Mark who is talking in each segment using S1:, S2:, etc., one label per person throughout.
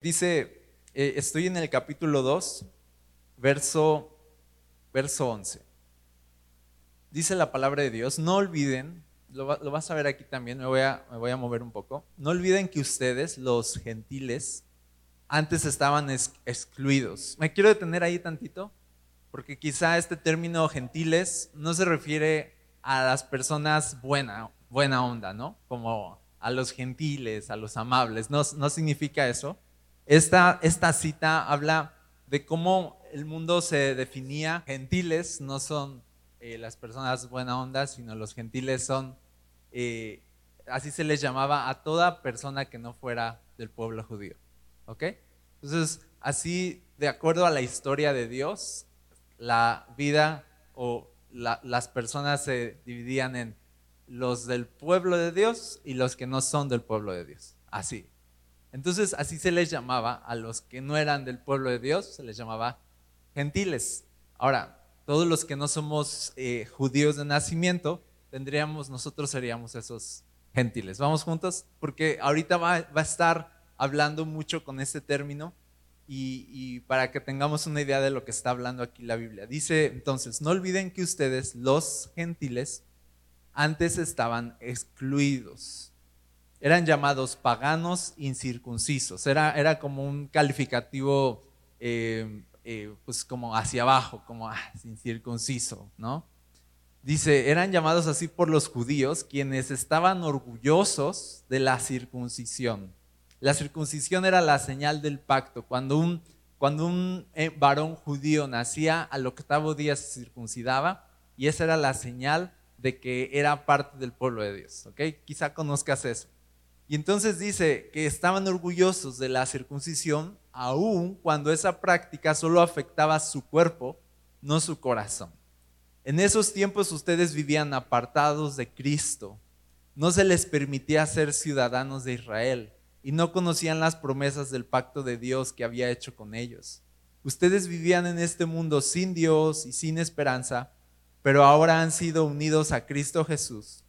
S1: Dice, eh, estoy en el capítulo 2, verso, verso 11. Dice la palabra de Dios, no olviden, lo, vas a ver aquí también, me voy, a, mover un poco, no olviden que ustedes, los gentiles, antes estaban excluidos. Me quiero detener ahí tantito, porque quizá este término gentiles no se refiere a las personas buena, buena onda, ¿no? Como a los gentiles, a los amables, no, no significa eso. Esta, esta cita habla de cómo el mundo se definía. Gentiles no son eh, las personas buena onda, sino los gentiles son, eh, así se les llamaba a toda persona que no fuera del pueblo judío. ¿Ok? Entonces, así, de acuerdo a la historia de Dios, la vida o las personas se dividían en los del pueblo de Dios y los que no son del pueblo de Dios. Así. Entonces, así se les llamaba a los que no eran del pueblo de Dios, se les llamaba gentiles. Ahora, todos los que no somos eh, judíos de nacimiento, tendríamos, nosotros seríamos esos gentiles. Vamos juntos, porque ahorita va, a estar hablando mucho con este término y, para que tengamos una idea de lo que está hablando aquí la Biblia. Dice entonces, no olviden que ustedes, los gentiles, antes estaban excluidos. Eran llamados paganos incircuncisos. Era, era como un calificativo, eh, eh, pues como hacia abajo, como ah, incircunciso, ¿no? Dice, eran llamados así por los judíos, quienes estaban orgullosos de la circuncisión la circuncisión era la señal del pacto. Cuando un, cuando un eh, varón judío nacía, al octavo día se circuncidaba y esa era la señal de que era parte del pueblo de Dios. ¿ok? Quizá conozcas eso. Y entonces dice que estaban orgullosos de la circuncisión, aun cuando esa práctica solo afectaba su cuerpo, no su corazón. En esos tiempos ustedes vivían apartados de Cristo. No se les permitía ser ciudadanos de Israel y no conocían las promesas del pacto de Dios que había hecho con ellos. Ustedes vivían en este mundo sin Dios y sin esperanza, pero ahora han sido unidos a Cristo Jesús.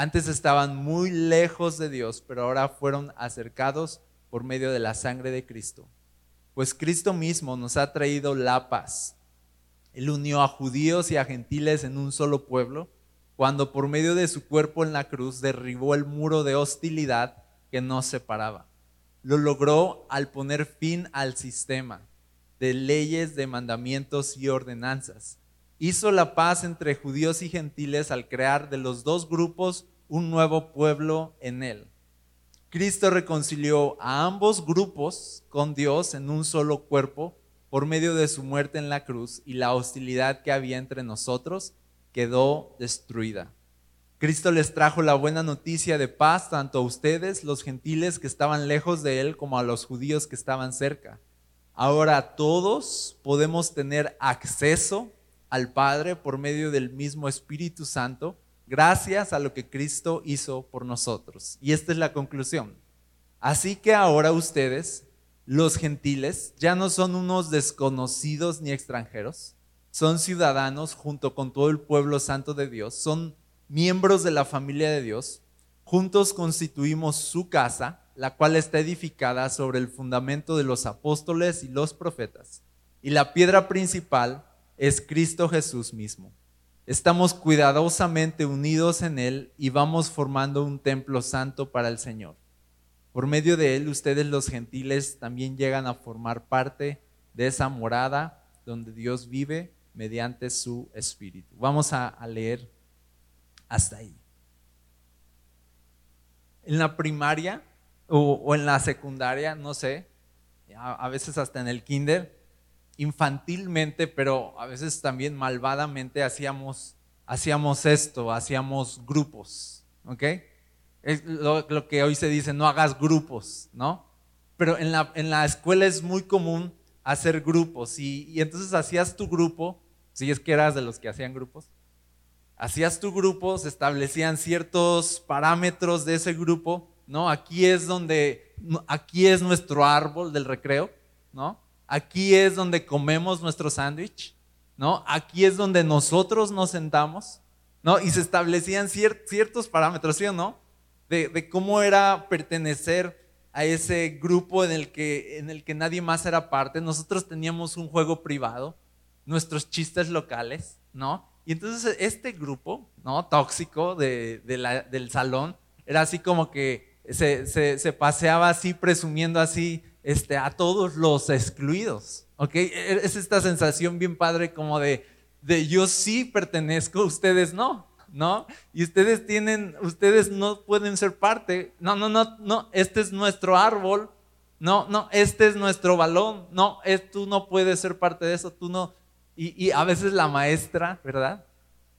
S1: Antes estaban muy lejos de Dios, pero ahora fueron acercados por medio de la sangre de Cristo. Pues Cristo mismo nos ha traído la paz. Él unió a judíos y a gentiles en un solo pueblo, cuando por medio de su cuerpo en la cruz derribó el muro de hostilidad que nos separaba. Lo logró al poner fin al sistema de leyes, de mandamientos y ordenanzas. Hizo la paz entre judíos y gentiles al crear de los dos grupos un nuevo pueblo en él. Cristo reconcilió a ambos grupos con Dios en un solo cuerpo por medio de su muerte en la cruz y la hostilidad que había entre nosotros quedó destruida. Cristo les trajo la buena noticia de paz tanto a ustedes, los gentiles que estaban lejos de Él, como a los judíos que estaban cerca. Ahora todos podemos tener acceso al Padre por medio del mismo Espíritu Santo, gracias a lo que Cristo hizo por nosotros. Y esta es la conclusión. Así que ahora ustedes, los gentiles, ya no son unos desconocidos ni extranjeros, son ciudadanos junto con todo el pueblo santo de Dios, son miembros de la familia de Dios, juntos constituimos su casa, la cual está edificada sobre el fundamento de los apóstoles y los profetas. Y la piedra principal es Cristo Jesús mismo. Estamos cuidadosamente unidos en Él y vamos formando un templo santo para el Señor. Por medio de Él, ustedes los gentiles también llegan a formar parte de esa morada donde Dios vive mediante su Espíritu. Vamos a, leer hasta ahí. En la primaria o, en la secundaria, no sé, a, veces hasta en el kinder, infantilmente, pero a veces también malvadamente hacíamos, hacíamos esto, hacíamos grupos, ¿ok? Es lo, que hoy se dice, no hagas grupos, ¿no? Pero en la, en la escuela es muy común hacer grupos y, y entonces hacías tu grupo, si es que eras de los que hacían grupos, hacías tu grupo, se establecían ciertos parámetros de ese grupo, ¿no? Aquí es donde, aquí es nuestro árbol del recreo, ¿no? Aquí es donde comemos nuestro sándwich, ¿no? Aquí es donde nosotros nos sentamos, ¿no? Y se establecían ciertos parámetros, ¿sí o no? De, cómo era pertenecer a ese grupo en el, que, en el que nadie más era parte. Nosotros teníamos un juego privado, nuestros chistes locales, ¿no? Y entonces este grupo, ¿no? Tóxico de, del salón, era así como que se, se, paseaba así, presumiendo así este, a todos los excluidos, ¿ok? E, es esta sensación bien padre como de, de yo sí pertenezco, ustedes no. ¿no? Y ustedes tienen, ustedes no pueden ser parte. No, no, no, no, este es nuestro árbol. No, no, este es nuestro balón. No, tú no puedes ser parte de eso, tú no. Y, a veces la maestra, ¿verdad?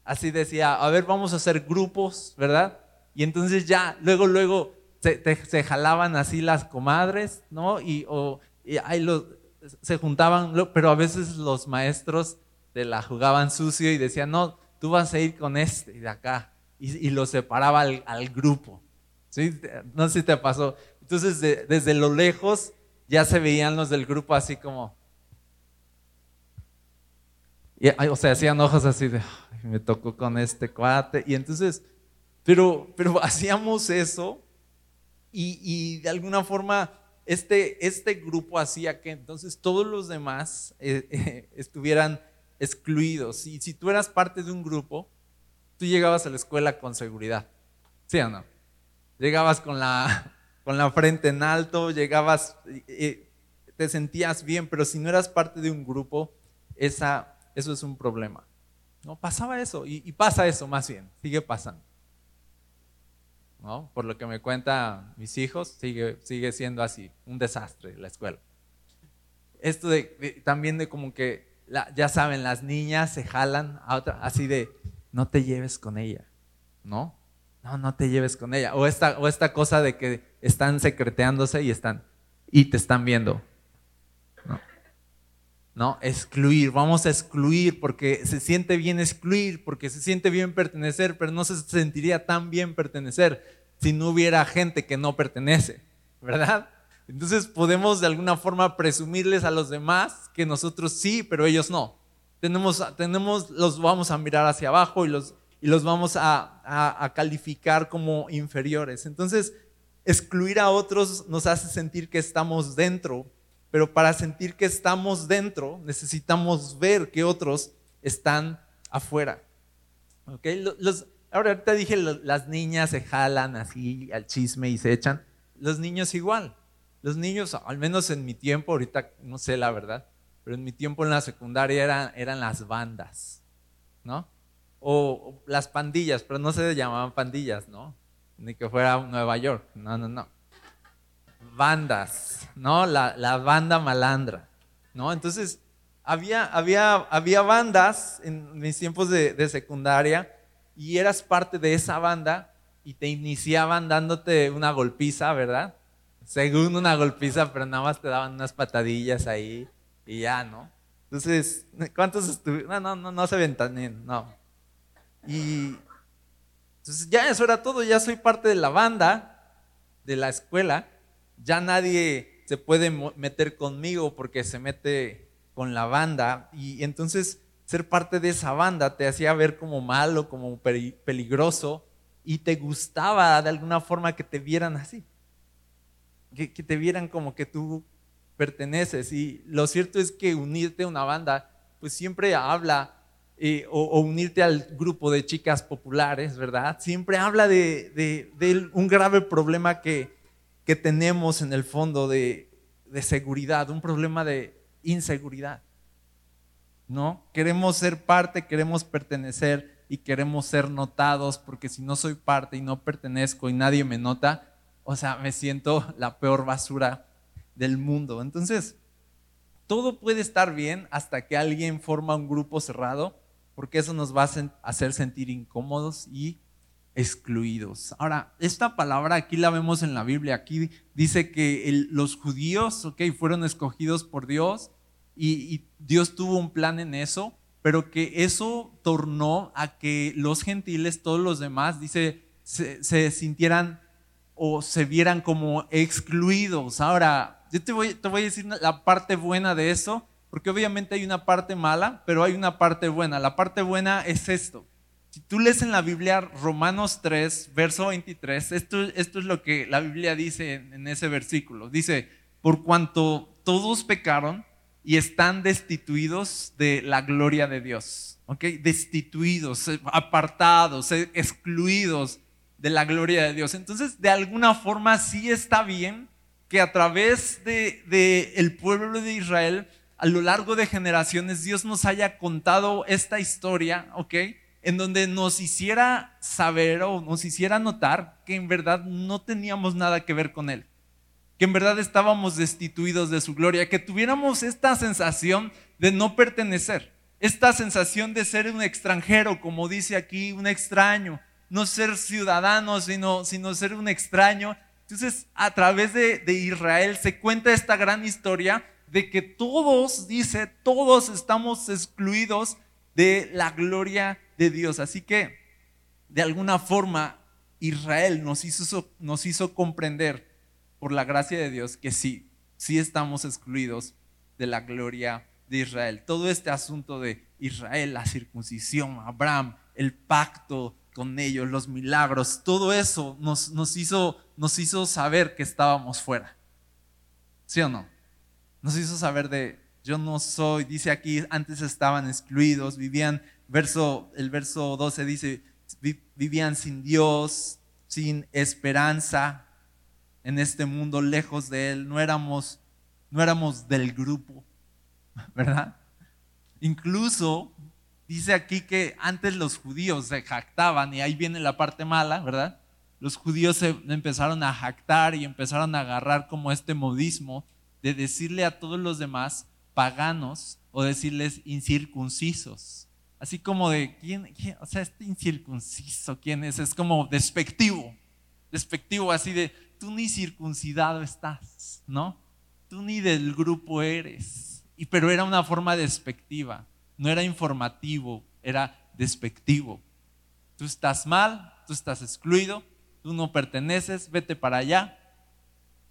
S1: Así decía, a ver, vamos a hacer grupos, ¿verdad? Y entonces ya, luego, luego se, jalaban así las comadres, ¿no? Y, o, ahí se juntaban, pero a veces los maestros te la jugaban sucio y decían, no, tú vas a ir con este de acá. Y, lo separaba al, grupo. ¿Sí? No sé si te pasó. Entonces, desde lo lejos ya se veían los del grupo así como. o sea, hacían ojos así de, me tocó con este cuate. Y entonces, pero, pero hacíamos eso y, de alguna forma este, este grupo hacía que entonces todos los demás eh, eh, estuvieran excluidos. Y si tú eras parte de un grupo, tú llegabas a la escuela con seguridad. ¿Sí o no? Llegabas con la, con la frente en alto, llegabas, te sentías bien, pero si no eras parte de un grupo, esa, eso es un problema. No pasaba eso, y, pasa eso más bien, sigue pasando. ¿No? Por lo que me cuentan mis hijos, sigue, sigue siendo así, un desastre la escuela. Esto de, también de como que ya saben, las niñas se jalan a otra, así de, no te lleves con ella, ¿no? No, no te lleves con ella. O esta, o esta cosa de que están secreteándose y están, y te están viendo. No. Excluir, vamos a excluir porque se siente bien excluir, porque se siente bien pertenecer, pero no se sentiría tan bien pertenecer si no hubiera gente que no pertenece, ¿verdad? Entonces podemos de alguna forma presumirles a los demás que nosotros sí, pero ellos no. Tenemos, tenemos los vamos a mirar hacia abajo y los, y los vamos a, a calificar como inferiores. Entonces, excluir a otros nos hace sentir que estamos dentro, pero para sentir que estamos dentro necesitamos ver que otros están afuera. ¿Okay? Ahora ahorita dije, las niñas se jalan así al chisme y se echan. Los niños igual. Los niños, al menos en mi tiempo, ahorita no sé la verdad, pero en mi tiempo en la secundaria eran, las bandas, ¿no? O, las pandillas, pero no se llamaban pandillas, ¿no? Ni que fuera Nueva York, no, no, no. Bandas, ¿no? La, la banda malandra, ¿no? Entonces, había, había, había bandas en mis tiempos de, de secundaria y eras parte de esa banda y te iniciaban dándote una golpiza, ¿verdad? según una golpiza, pero nada más te daban unas patadillas ahí y ya, ¿no? Entonces, ¿cuántos estuvieron? No, no, no, no se ventanen, no. Y entonces ya eso era todo, ya soy parte de la banda, de la escuela, ya nadie se puede meter conmigo porque se mete con la banda y entonces ser parte de esa banda te hacía ver como malo, como peligroso y te gustaba de alguna forma que te vieran así que, te vieran como que tú perteneces. Y lo cierto es que unirte a una banda, pues siempre habla, eh, o, unirte al grupo de chicas populares, ¿verdad? Siempre habla de, un grave problema que, que, tenemos en el fondo de, de seguridad, un problema de inseguridad. ¿No? Queremos ser parte, queremos pertenecer y queremos ser notados, porque si no soy parte y no pertenezco y nadie me nota, o sea, me siento la peor basura del mundo. Entonces, todo puede estar bien hasta que alguien forma un grupo cerrado, porque eso nos va a hacer sentir incómodos y excluidos. Ahora, esta palabra aquí la vemos en la Biblia. Aquí dice que los judíos, ok, fueron escogidos por Dios y, Dios tuvo un plan en eso, pero que eso tornó a que los gentiles, todos los demás, dice, se sintieran o se vieran como excluidos. Ahora, yo te voy, te voy a decir la parte buena de eso, porque obviamente hay una parte mala, pero hay una parte buena. La parte buena es esto, Si tú lees en la Biblia Romanos 3, verso 23, esto, esto es lo que la Biblia dice en, ese versículo. Dice, por cuanto todos pecaron y están destituidos de la gloria de Dios. ¿Ok? Destituidos, eh, apartados, eh, excluidos de la gloria de Dios. Entonces, de alguna forma sí está bien que a través de, de el pueblo de Israel, a lo largo de generaciones, Dios nos haya contado esta historia, ¿ok? En donde nos hiciera saber o nos hiciera notar que en verdad no teníamos nada que ver con Él que en verdad estábamos destituidos de su gloria, que tuviéramos esta sensación de no pertenecer, esta sensación de ser un extranjero, como dice aquí, un extraño, no ser ciudadano, sino, sino ser un extraño. Entonces, a través de, de Israel se cuenta esta gran historia de que todos, dice, todos estamos excluidos de la gloria de Dios. Así que, de alguna forma, Israel nos hizo, nos hizo comprender por la gracia de Dios, que sí, sí estamos excluidos de la gloria de Israel. Todo este asunto de Israel, la circuncisión, Abraham, el pacto con ellos, los milagros, todo eso nos, nos, hizo, nos hizo saber que estábamos fuera. ¿Sí o no? Nos hizo saber de, yo no soy, dice aquí, antes estaban excluidos, vivían, verso, el verso 12 dice, vivían sin Dios, sin esperanza, en este mundo lejos de Él, no éramos, no éramos del grupo, ¿verdad? Incluso dice aquí que antes los judíos se jactaban, y ahí viene la parte mala, ¿verdad? Los judíos se empezaron a jactar y empezaron a agarrar como este modismo de decirle a todos los demás paganos o decirles incircuncisos. Así como de, ¿quién? O sea, este incircunciso, ¿quién es? Es como despectivo. Despectivo, así de, tú ni circuncidado estás, ¿no? Tú ni del grupo eres. Y, pero era una forma despectiva, no era informativo, era despectivo. Tú estás mal, tú estás excluido, tú no perteneces, vete para allá.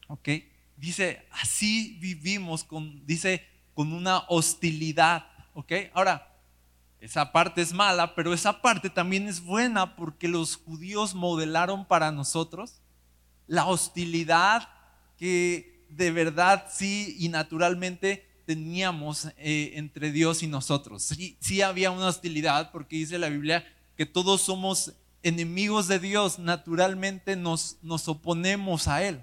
S1: ¿Ok? Dice, así vivimos con, dice, con una hostilidad. ¿Ok? Ahora, esa parte es mala, pero esa parte también es buena porque los judíos modelaron para nosotros la hostilidad que de verdad sí y naturalmente teníamos eh, entre Dios y nosotros. Sí, sí había una hostilidad porque dice la Biblia que todos somos enemigos de Dios, naturalmente nos, nos oponemos a Él.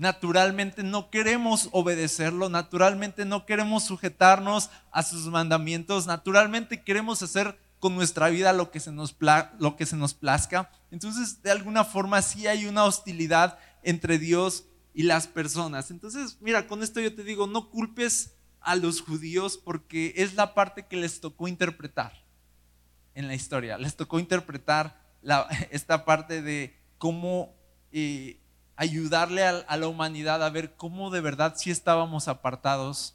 S1: Naturalmente no queremos obedecerlo, naturalmente no queremos sujetarnos a sus mandamientos, naturalmente queremos hacer con nuestra vida lo que se nos, lo que se nos plazca. Entonces, de alguna forma sí hay una hostilidad entre Dios y las personas. Entonces, mira, con esto yo te digo, no culpes a los judíos porque es la parte que les tocó interpretar en la historia. Les tocó interpretar esta parte de cómo eh, ayudarle a, la humanidad a ver cómo de verdad sí estábamos apartados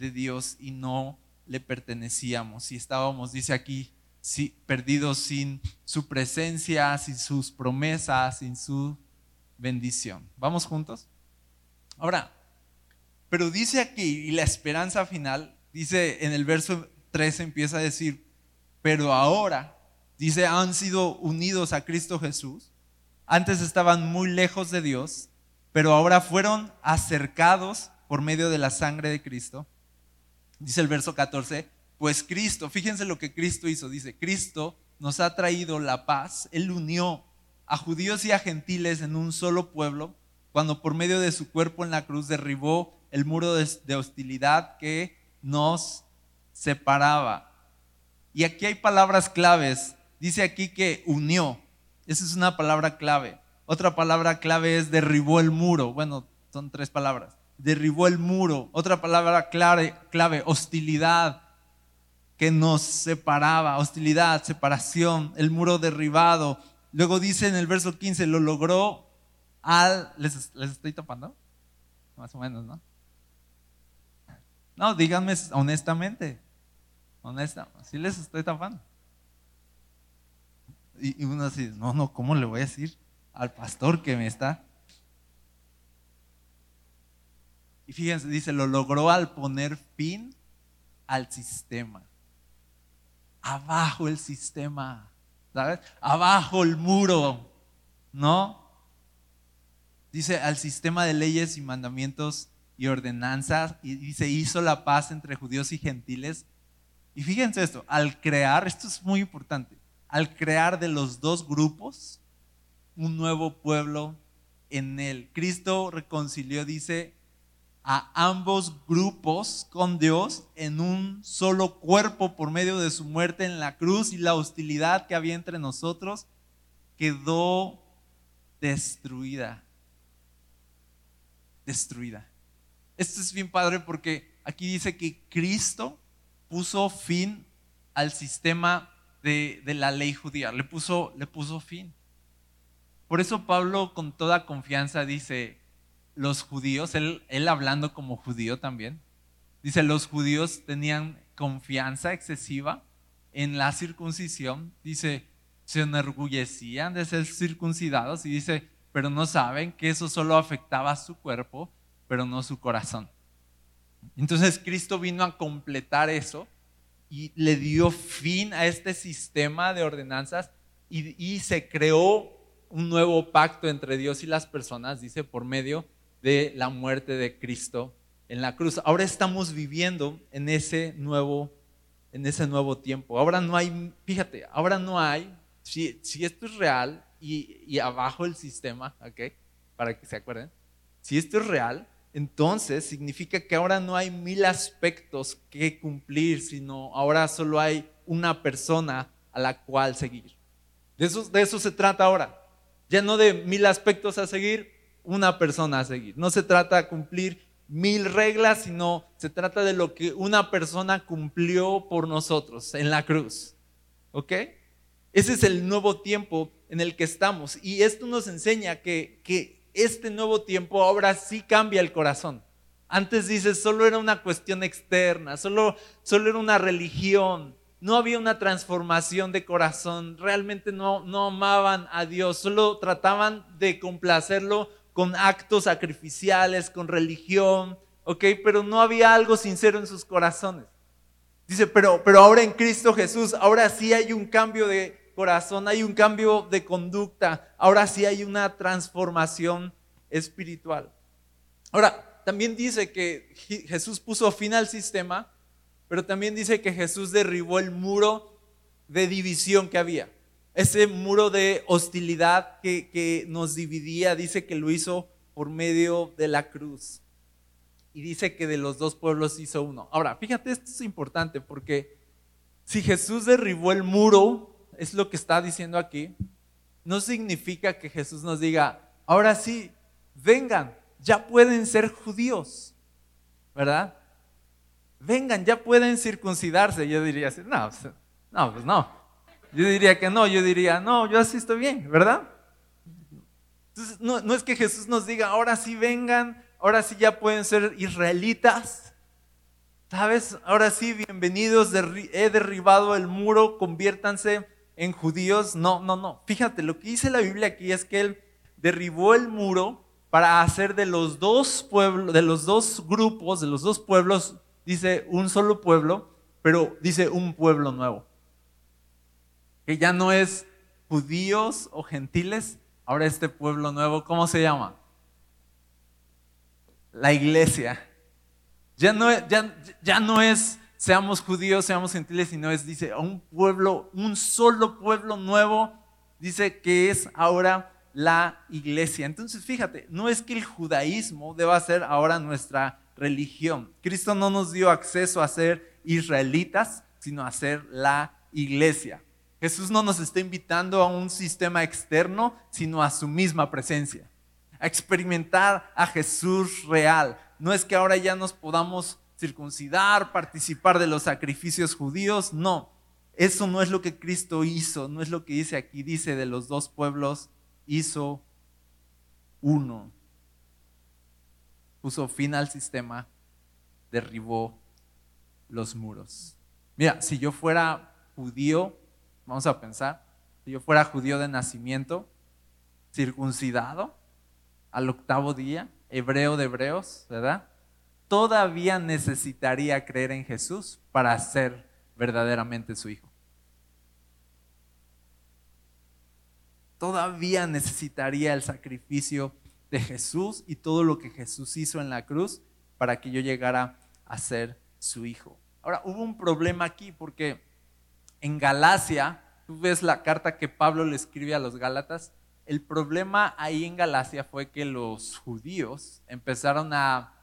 S1: de Dios y no le pertenecíamos. Si estábamos, dice aquí, perdidos sin su presencia, sin sus promesas, sin su bendición. ¿Vamos juntos? Ahora, pero dice aquí, y la esperanza final, dice en el verso 13 empieza a decir, pero ahora, dice, han sido unidos a Cristo Jesús. Antes estaban muy lejos de Dios, pero ahora fueron acercados por medio de la sangre de Cristo. Dice el verso 14, pues Cristo, fíjense lo que Cristo hizo, dice, Cristo nos ha traído la paz, Él unió a judíos y a gentiles en un solo pueblo, cuando por medio de su cuerpo en la cruz derribó el muro de, hostilidad que nos separaba. Y aquí hay palabras claves. Dice aquí que unió. Esa es una palabra clave. Otra palabra clave es derribó el muro. Bueno, son tres palabras. Derribó el muro. Otra palabra clave, clave hostilidad que nos separaba, hostilidad, separación, el muro derribado. Luego dice en el verso 15, lo logró al... ¿Les, estoy tapando? Más o menos, ¿no? No, díganme honestamente. Honesta, sí les estoy tapando. Y, uno así, no, no, ¿cómo le voy a decir al pastor que me está? Y fíjense, dice, lo logró al poner fin al sistema abajo el sistema. ¿sabes? Abajo el muro, ¿no? Dice al sistema de leyes y mandamientos y ordenanzas, y dice, hizo la paz entre judíos y gentiles. Y fíjense esto, al crear, esto es muy importante, al crear de los dos grupos un nuevo pueblo en él. Cristo reconcilió, dice, a ambos grupos con Dios en un solo cuerpo por medio de su muerte en la cruz y la hostilidad que había entre nosotros quedó destruida. Destruida. Esto es bien padre porque aquí dice que Cristo puso fin al sistema de, la ley judía, le puso, le puso fin. Por eso Pablo con toda confianza dice, los judíos, él, él hablando como judío también, dice, los judíos tenían confianza excesiva en la circuncisión, dice, se enorgullecían de ser circuncidados y dice, pero no saben que eso solo afectaba a su cuerpo, pero no su corazón. Entonces Cristo vino a completar eso y le dio fin a este sistema de ordenanzas y, se creó un nuevo pacto entre Dios y las personas, dice, por medio de la muerte de Cristo en la cruz. Ahora estamos viviendo en ese nuevo, en ese nuevo tiempo. Ahora no hay, fíjate, ahora no hay, si, si esto es real y, y, abajo el sistema, ¿ok? Para que se acuerden, si esto es real, entonces significa que ahora no hay mil aspectos que cumplir, sino ahora solo hay una persona a la cual seguir. De eso, se trata ahora. Ya no de mil aspectos a seguir, una persona a seguir. No se trata de cumplir mil reglas, sino se trata de lo que una persona cumplió por nosotros en la cruz. ¿Ok? Ese es el nuevo tiempo en el que estamos. Y esto nos enseña que este nuevo tiempo ahora sí cambia el corazón. Antes dices, solo era una cuestión externa, solo, solo era una religión, no había una transformación de corazón, realmente no, no amaban a Dios, solo trataban de complacerlo con actos sacrificiales, con religión, ¿ok? Pero no había algo sincero en sus corazones. Dice, pero, pero ahora en Cristo Jesús, ahora sí hay un cambio de corazón, hay un cambio de conducta, ahora sí hay una transformación espiritual. Ahora, también dice que Jesús puso fin al sistema, pero también dice que Jesús derribó el muro de división que había ese muro de hostilidad que, nos dividía, dice que lo hizo por medio de la cruz. Y dice que de los dos pueblos hizo uno. Ahora, fíjate, esto es importante porque si Jesús derribó el muro, es lo que está diciendo aquí, no significa que Jesús nos diga, ahora sí, vengan, ya pueden ser judíos, ¿verdad? Vengan, ya pueden circuncidarse. Yo diría así, no, pues, no, pues no. Yo diría que no, yo diría, no, yo así estoy bien, ¿verdad? Entonces, no, no es que Jesús nos diga, ahora sí vengan, ahora sí ya pueden ser israelitas. ¿Sabes? Ahora sí, bienvenidos, he derribado el muro, conviértanse en judíos. No, no, no. Fíjate, lo que dice la Biblia aquí es que él derribó el muro para hacer de los dos pueblos, de los dos grupos, de los dos pueblos, dice un solo pueblo, pero dice un pueblo nuevo que ya no es judíos o gentiles, ahora este pueblo nuevo, ¿cómo se llama? La iglesia. Ya no, ya, ya no es seamos judíos, seamos gentiles, sino es, dice, un pueblo, un solo pueblo nuevo, dice que es ahora la iglesia. Entonces, fíjate, no es que el judaísmo deba ser ahora nuestra religión. Cristo no nos dio acceso a ser israelitas, sino a ser la iglesia. Jesús no nos está invitando a un sistema externo, sino a su misma presencia. A experimentar a Jesús real. No es que ahora ya nos podamos circuncidar, participar de los sacrificios judíos, no. Eso no es lo que Cristo hizo, no es lo que dice aquí, dice de los dos pueblos, hizo uno. Puso fin al sistema, derribó los muros. Mira, si yo fuera judío, Vamos a pensar, si yo fuera judío de nacimiento, circuncidado al octavo día, hebreo de hebreos, ¿verdad? Todavía necesitaría creer en Jesús para ser verdaderamente su hijo. todavía necesitaría el sacrificio de Jesús y todo lo que Jesús hizo en la cruz para que yo llegara a ser su hijo. Ahora, hubo un problema aquí porque en Galacia, tú ves la carta que Pablo le escribe a los Gálatas, el problema ahí en Galacia fue que los judíos empezaron a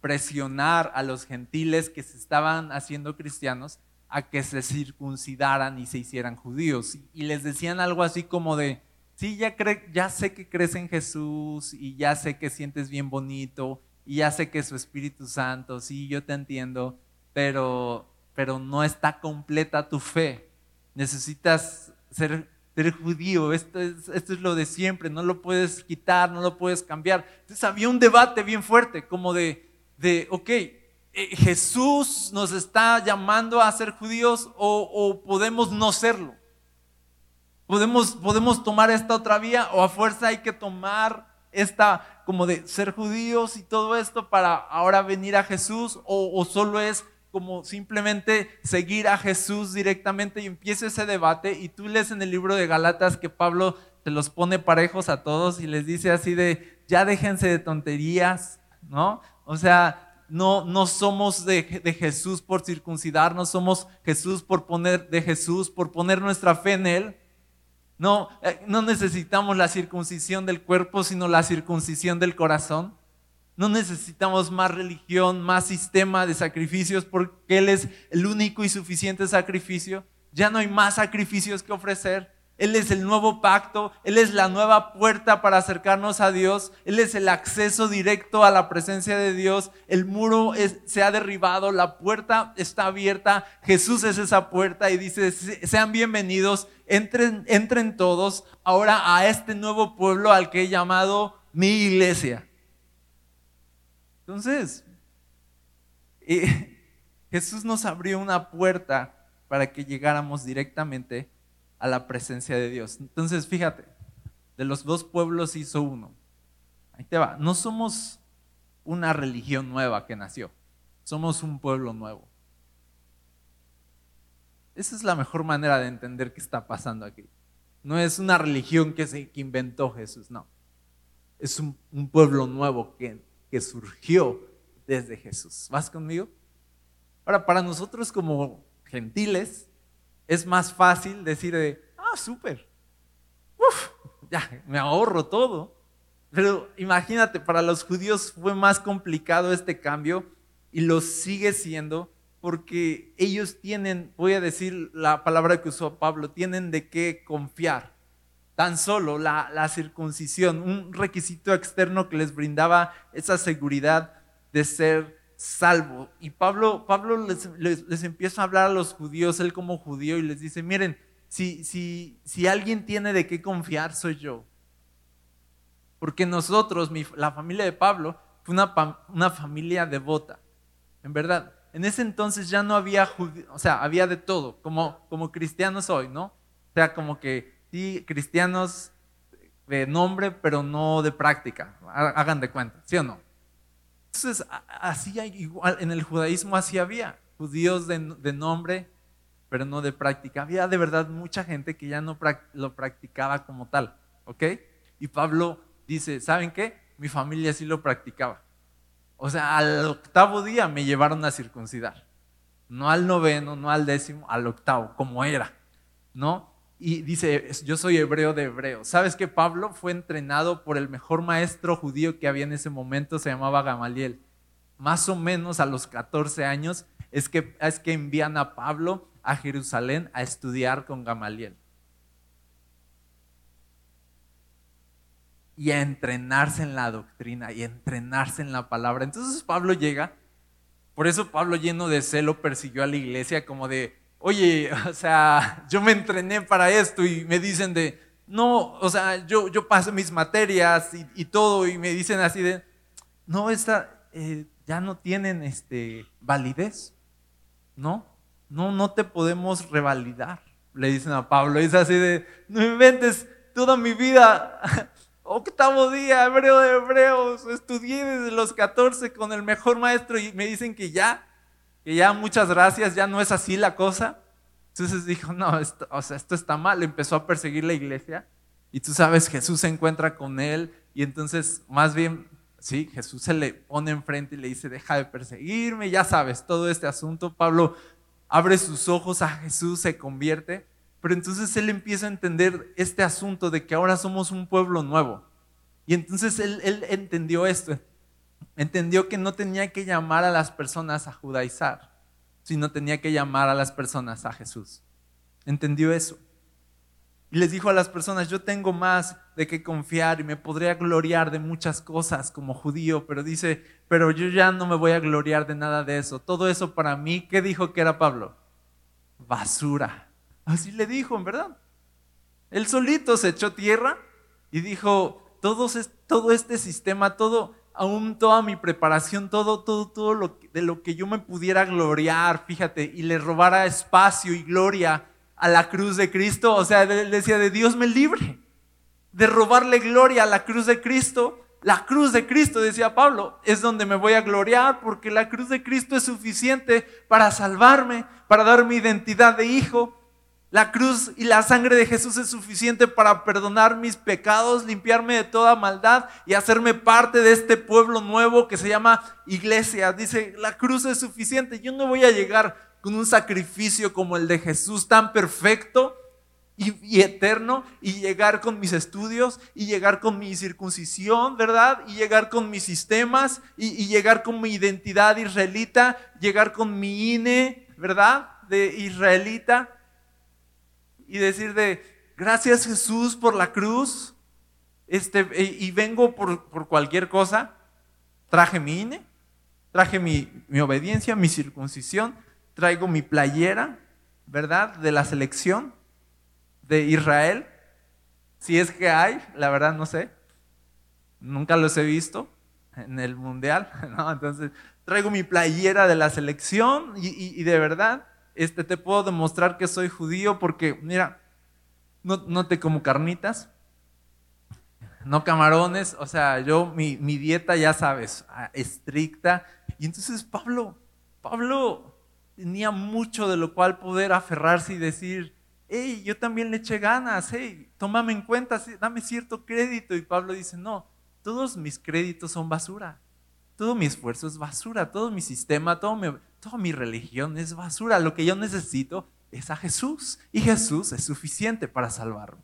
S1: presionar a los gentiles que se estaban haciendo cristianos a que se circuncidaran y se hicieran judíos. Y les decían algo así como de, sí, ya, ya sé que crees en Jesús y ya sé que sientes bien bonito y ya sé que es su Espíritu Santo, sí, yo te entiendo, pero, pero no está completa tu fe. Necesitas ser, ser judío, esto es, esto es lo de siempre, no lo puedes quitar, no lo puedes cambiar. Entonces había un debate bien fuerte, como de, de ok, eh, Jesús nos está llamando a ser judíos o, o podemos no serlo. Podemos, podemos tomar esta otra vía o a fuerza hay que tomar esta como de ser judíos y todo esto para ahora venir a Jesús o, o solo es como simplemente seguir a Jesús directamente y empieza ese debate y tú lees en el libro de Galatas que Pablo te los pone parejos a todos y les dice así de ya déjense de tonterías, ¿no? O sea, no, no somos de, de Jesús por circuncidarnos, somos Jesús por poner de Jesús, por poner nuestra fe en Él. No, eh, no necesitamos la circuncisión del cuerpo, sino la circuncisión del corazón. No necesitamos más religión, más sistema de sacrificios, porque Él es el único y suficiente sacrificio. Ya no hay más sacrificios que ofrecer. Él es el nuevo pacto, Él es la nueva puerta para acercarnos a Dios, Él es el acceso directo a la presencia de Dios, el muro se ha derribado, la puerta está abierta, Jesús es esa puerta y dice, sean bienvenidos, entren, entren todos ahora a este nuevo pueblo al que he llamado mi iglesia. Entonces, eh, Jesús nos abrió una puerta para que llegáramos directamente a la presencia de Dios. Entonces, fíjate, de los dos pueblos hizo uno. Ahí te va. No somos una religión nueva que nació, somos un pueblo nuevo. Esa es la mejor manera de entender qué está pasando aquí. No es una religión que, se, inventó Jesús, no. Es un, un pueblo nuevo que, que surgió desde Jesús. ¿Vas conmigo? Ahora, para nosotros como gentiles, es más fácil decir de, ah, súper, uf, ya, me ahorro todo. Pero imagínate, para los judíos fue más complicado este cambio y lo sigue siendo porque ellos tienen, voy a decir la palabra que usó Pablo, tienen de qué confiar. Tan solo la, la circuncisión, un requisito externo que les brindaba esa seguridad de ser salvo. Y Pablo, Pablo les, empieza a hablar a los judíos, él como judío, y les dice, miren, si, si, si alguien tiene de qué confiar, soy yo. Porque nosotros, la familia de Pablo, fue una, una familia devota. En verdad, en ese entonces ya no había, o sea, había de todo, como, como cristianos hoy, ¿no? O sea, como que sí, cristianos de nombre, pero no de práctica. Hagan de cuenta, ¿sí o no? Entonces, así igual, en el judaísmo así había, judíos de, nombre, pero no de práctica. Había de verdad mucha gente que ya no lo practicaba como tal, ¿ok? Y Pablo dice, ¿saben qué? Mi familia sí lo practicaba. O sea, al octavo día me llevaron a circuncidar. No al noveno, no al décimo, al octavo, como era, ¿no? Y dice, yo soy hebreo de hebreos. ¿Sabes que Pablo fue entrenado por el mejor maestro judío que había en ese momento? Se llamaba Gamaliel. Más o menos a los 14 años es que, es que envían a Pablo a Jerusalén a estudiar con Gamaliel. Y a entrenarse en la doctrina y a entrenarse en la palabra. Entonces Pablo llega, por eso Pablo lleno de celo persiguió a la iglesia como de, oye, o sea, yo me entrené para esto y me dicen de, no, o sea, yo, yo paso mis materias y, todo y me dicen así de, no, esta, eh, ya no tienen este, validez, ¿no? No, no te podemos revalidar, le dicen a Pablo. Es así de, no inventes toda mi vida, octavo día, hebreo de hebreos, estudié desde los 14 con el mejor maestro y me dicen que ya, que ya muchas gracias, ya no es así la cosa. Entonces dijo, no, esto, o sea, esto está mal, empezó a perseguir la iglesia Y tú sabes, Jesús se encuentra con él y entonces más bien, sí, Jesús se le pone enfrente y le dice, deja de perseguirme, ya sabes, todo este asunto. Pablo abre sus ojos a Jesús, se convierte, pero entonces él empieza a entender este asunto de que ahora somos un pueblo nuevo. Y entonces él, él entendió esto, entendió que no tenía que llamar a las personas a judaizar, sino tenía que llamar a las personas a Jesús. Entendió eso. Y les dijo a las personas, yo tengo más de qué confiar y me podría gloriar de muchas cosas como judío, pero dice, pero yo ya no me voy a gloriar de nada de eso. Todo eso para mí, ¿qué dijo que era Pablo? Basura. Así le dijo, en verdad. Él solito se echó tierra y dijo, todo, todo este sistema, todo, aún toda mi preparación, todo, todo, todo lo, de lo que yo me pudiera gloriar, fíjate, y le robara espacio y gloria a la cruz de Cristo. O sea, él decía, de Dios me libre de robarle gloria a la cruz de Cristo. La cruz de Cristo, decía Pablo, es donde me voy a gloriar porque la cruz de Cristo es suficiente para salvarme, para dar mi identidad de hijo. La cruz y la sangre de Jesús es suficiente para perdonar mis pecados, limpiarme de toda maldad y hacerme parte de este pueblo nuevo que se llama iglesia. Dice, la cruz es suficiente. Yo no voy a llegar con un sacrificio como el de Jesús tan perfecto y, eterno y llegar con mis estudios y llegar con mi circuncisión, ¿verdad? Y llegar con mis sistemas y, y llegar con mi identidad israelita, llegar con mi INE, ¿verdad? De israelita y decir de gracias Jesús por la cruz este, y vengo por, por cualquier cosa. Traje mi INE, traje mi, mi obediencia, mi circuncisión traigo mi playera, ¿verdad? De la selección de Israel. Si es que hay, la verdad no sé. Nunca los he visto en el mundial, ¿no? Entonces, traigo mi playera de la selección y, de verdad, este, te puedo demostrar que soy judío porque, mira, no, no te como carnitas, no camarones, o sea, yo, mi, mi dieta, ya sabes, ah, estricta. Y entonces Pablo, Pablo tenía mucho de lo cual poder aferrarse y decir, hey, yo también le eché ganas, hey, tómame en cuenta, dame cierto crédito. Y Pablo dice, no, todos mis créditos son basura, todo mi esfuerzo es basura, todo mi sistema, todo mi, toda mi religión es basura. Lo que yo necesito es a Jesús y Jesús es suficiente para salvarme.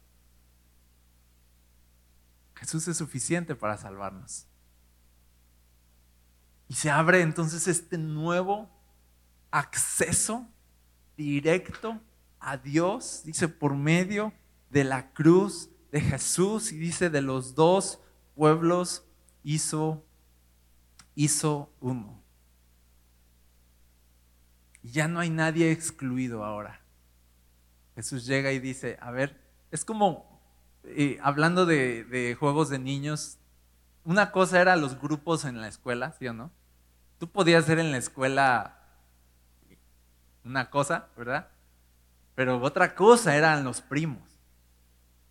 S1: Jesús es suficiente para salvarnos. Y se abre entonces este nuevo acceso directo a Dios, dice, por medio de la cruz de Jesús y dice, de los dos pueblos hizo, hizo uno. Ya no hay nadie excluido ahora. Jesús llega y dice, a ver, es como, eh, hablando de, de juegos de niños, una cosa era los grupos en la escuela, ¿sí o no? Tú podías ser en la escuela una cosa, ¿verdad? Pero otra cosa eran los primos,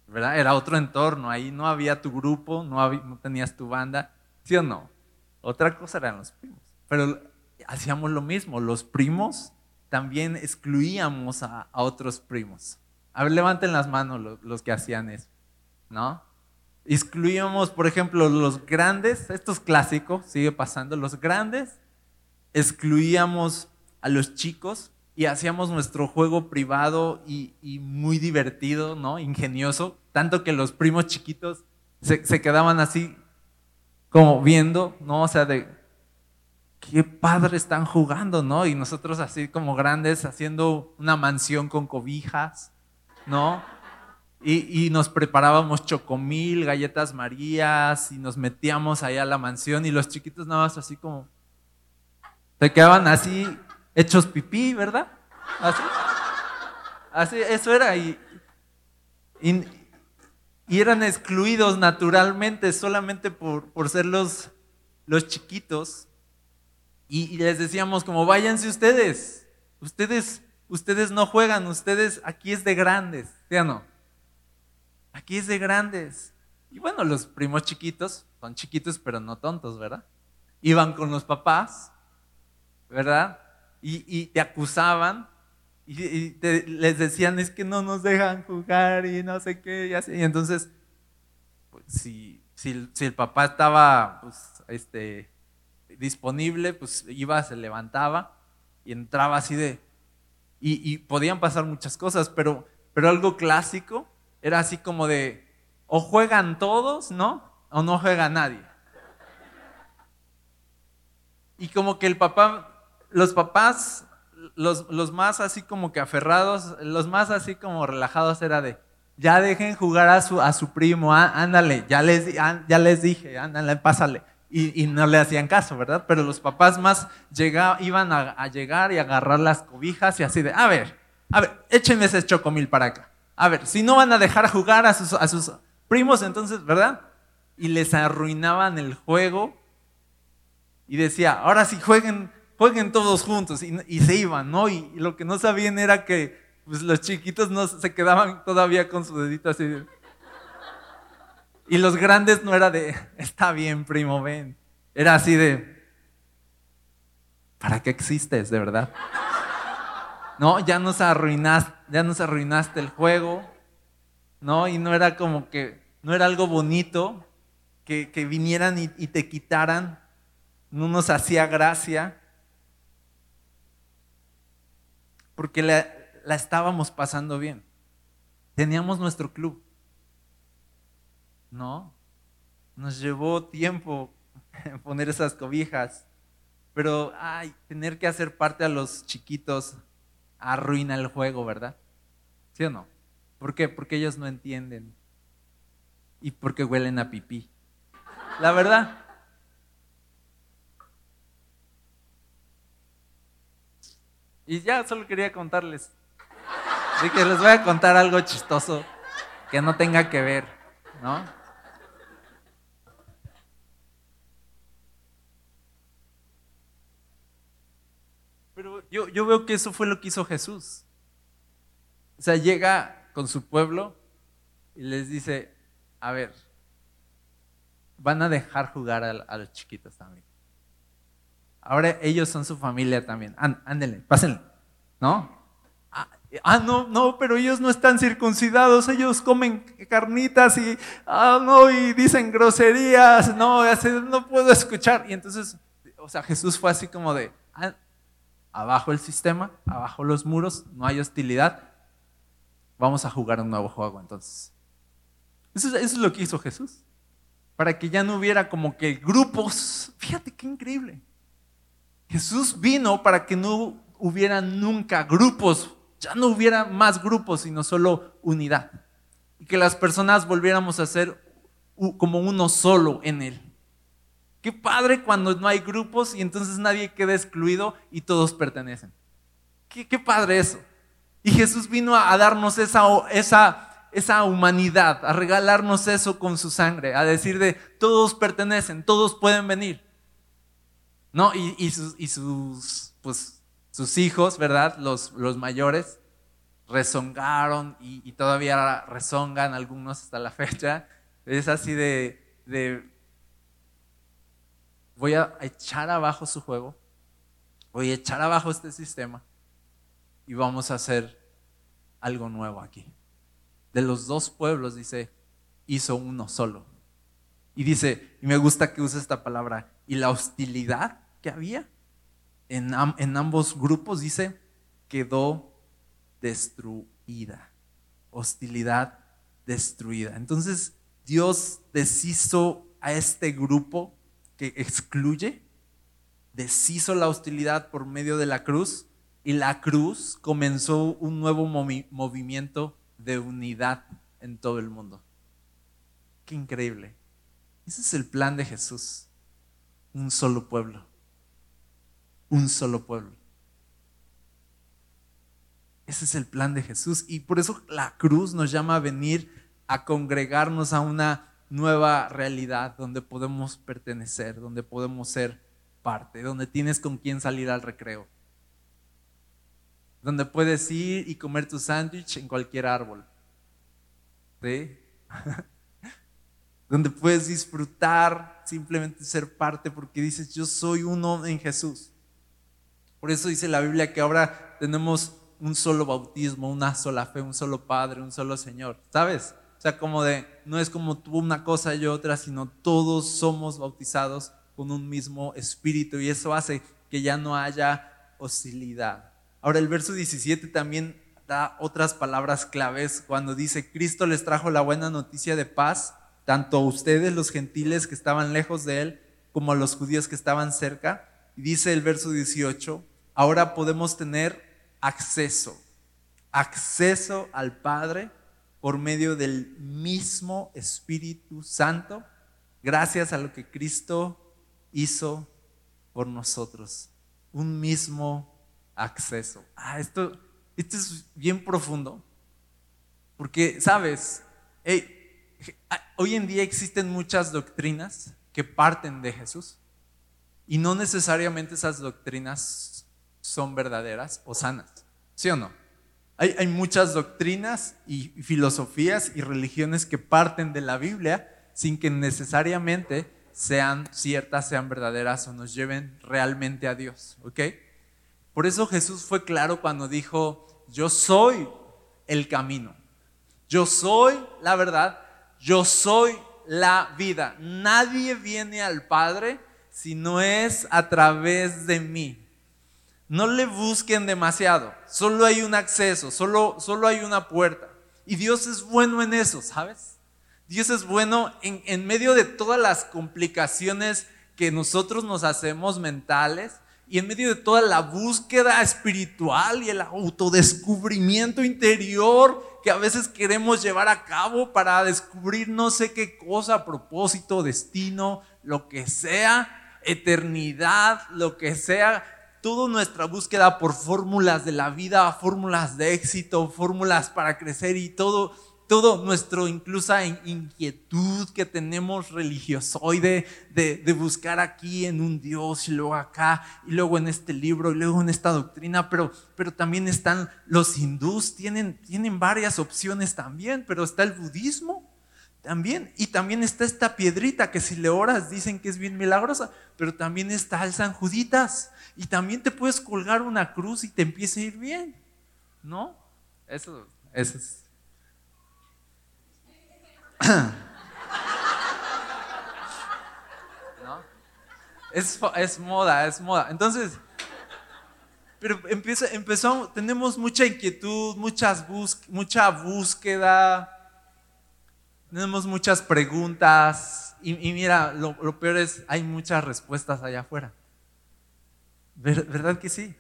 S1: ¿verdad? Era otro entorno, ahí no había tu grupo, no, no tenías tu banda, ¿sí o no? Otra cosa eran los primos. Pero hacíamos lo mismo, los primos también excluíamos a, otros primos. A ver, levanten las manos los, que hacían eso, ¿no? Excluíamos, por ejemplo, los grandes, esto es clásico, sigue pasando, los grandes excluíamos a los chicos y hacíamos nuestro juego privado y, muy divertido, ¿no? Ingenioso, tanto que los primos chiquitos se, quedaban así como viendo, ¿no? O sea, de qué padre están jugando, ¿no? Y nosotros así como grandes haciendo una mansión con cobijas, ¿no? Y, nos preparábamos chocomil, galletas marías, y nos metíamos allá a la mansión, y los chiquitos nada más así como, se quedaban así hechos pipí, ¿verdad? Así. Así, eso era. Y, y, eran excluidos naturalmente solamente por, por ser los, los chiquitos. Y, les decíamos como, váyanse ustedes. Ustedes, ustedes no juegan, ustedes, aquí es de grandes, ¿sí o no? Aquí es de grandes. Y bueno, los primos chiquitos, son chiquitos pero no tontos, ¿verdad? Iban con los papás, ¿verdad? y, te acusaban y, les decían es que no nos dejan jugar y no sé qué y. Y entonces pues, si, si, el papá estaba pues, este, disponible, pues iba, se levantaba y entraba así de... Y, podían pasar muchas cosas, pero, pero algo clásico era así como de, o juegan todos, ¿no? O no juega nadie. Y como que el papá, los papás, los, los, más así como que aferrados, los más así como relajados era de, ya dejen jugar a su, a su primo, ándale, ya les, ya les dije, ándale, pásale. Y, no le hacían caso, ¿verdad? Pero los papás más iban a, llegar y agarrar las cobijas y así de, a ver, a ver, échenme ese chocomil para acá. A ver, si no van a dejar jugar a sus, a sus primos, entonces, ¿verdad? Y les arruinaban el juego y decía, ahora sí jueguen, jueguen todos juntos y, y se iban, ¿no? Y, lo que no sabían era que pues, los chiquitos no se quedaban todavía con su dedito así. De, y los grandes no era de, está bien, primo, ven. Era así de, ¿para qué existes, de verdad? No, ya nos arruinaste, ya nos arruinaste el juego. No, y no era como que, no era algo bonito que, vinieran y, te quitaran. No nos hacía gracia. Porque la estábamos pasando bien. Teníamos nuestro club. No, nos llevó tiempo poner esas cobijas, pero ay, tener que hacer parte a los chiquitos arruina el juego, ¿verdad? ¿Sí o no? ¿Por qué? Porque ellos no entienden y porque huelen a pipí. La verdad. Y ya solo quería contarles. Así que les voy a contar algo chistoso que no tenga que ver, ¿no? yo, veo que eso fue lo que hizo Jesús. O sea, llega con su pueblo y les dice, a ver, van a dejar jugar a, los chiquitos también. Ahora ellos son su familia también. Ándenle, pásenle, ¿no? Ah, no, no, pero ellos no están circuncidados, ellos comen carnitas y, ah, no, y dicen groserías, no, no puedo escuchar. Y entonces, o sea, Jesús fue así como de, ah, abajo el sistema, abajo los muros, no hay hostilidad. Vamos a jugar un nuevo juego entonces. Eso, es lo que hizo Jesús. Para que ya no hubiera como que grupos. Fíjate qué increíble. Jesús vino para que no hubiera nunca grupos, ya no hubiera más grupos, sino solo unidad. Y que las personas volviéramos a ser como uno solo en Él. Qué padre cuando no hay grupos y entonces nadie queda excluido y todos pertenecen. Qué, padre eso. Y Jesús vino a, darnos esa, esa, esa humanidad, a regalarnos eso con su sangre, a decir de todos pertenecen, todos pueden venir. ¿No? Y, sus, y sus, pues, sus hijos, ¿verdad? Los, los mayores rezongaron y, todavía rezongan algunos hasta la fecha. Es así de voy a echar abajo su juego, voy a echar abajo este sistema y vamos a hacer algo nuevo aquí. De los dos pueblos, dice, hizo uno solo. Y dice, y me gusta que use esta palabra, y la hostilidad que había en, ambos grupos, dice, quedó destruida. Hostilidad destruida. Entonces Dios deshizo a este grupo que excluye, deshizo la hostilidad por medio de la cruz y la cruz comenzó un nuevo movimiento de unidad en todo el mundo. Qué increíble. Ese es el plan de Jesús. Un solo pueblo. Un solo pueblo. Ese es el plan de Jesús. Y por eso la cruz nos llama a venir a congregarnos a una nueva realidad donde podemos pertenecer, donde podemos ser parte, donde tienes con quién salir al recreo, donde puedes ir y comer tu sándwich en cualquier árbol, donde puedes disfrutar, simplemente ser parte porque dices, yo soy uno en Jesús. Por eso dice la Biblia que ahora tenemos un solo bautismo, una sola fe, un solo Padre, un solo Señor, ¿sabes? sea, como de, no es como tú una cosa y otra, sino todos somos bautizados con un mismo espíritu y eso hace que ya no haya hostilidad. Ahora el verso 17 también da otras palabras claves cuando dice, Cristo les trajo la buena noticia de paz, tanto a ustedes los gentiles que estaban lejos de él, como a los judíos que estaban cerca. Y dice el verso 18, ahora podemos tener acceso, acceso al Padre por medio del mismo Espíritu Santo, gracias a lo que Cristo hizo por nosotros. Un mismo acceso. Ah, esto, esto es bien profundo. Porque, ¿sabes? hoy en día existen muchas doctrinas que parten de Jesús. Y no necesariamente esas doctrinas son verdaderas o sanas. ¿Sí o no? Hay, hay, muchas doctrinas y filosofías y religiones que parten de la Biblia sin que necesariamente sean ciertas, sean verdaderas o nos lleven realmente a Dios. ¿Ok? Por eso Jesús fue claro cuando dijo, yo soy el camino, yo soy la verdad, yo soy la vida. Nadie viene al Padre si no es a través de mí. No le busquen demasiado, solo hay un acceso, solo, solo hay una puerta. Y Dios es bueno en eso, ¿sabes? Dios es bueno en, en medio de todas las complicaciones que nosotros nos hacemos mentales y en medio de toda la búsqueda espiritual y el autodescubrimiento interior que a veces queremos llevar a cabo para descubrir no sé qué cosa, propósito, destino, lo que sea, eternidad, lo que sea, toda nuestra búsqueda por fórmulas de la vida, fórmulas de éxito, fórmulas para crecer y todo todo nuestro incluso inquietud que tenemos religiosoide de, de buscar aquí en un Dios y luego acá y luego en este libro y luego en esta doctrina, pero, pero también están los hindús, tienen, tienen varias opciones también, pero está el budismo también y también está esta piedrita que si le oras dicen que es bien milagrosa, pero también está el San Juditas y también te puedes colgar una cruz y te empieza a ir bien, ¿no? Eso, eso es. Es, moda, es moda. Entonces, pero empieza, empezó, tenemos mucha inquietud, muchas mucha búsqueda, tenemos muchas preguntas y, mira, lo, lo, peor es, hay muchas respuestas allá afuera. ¿Verdad que sí?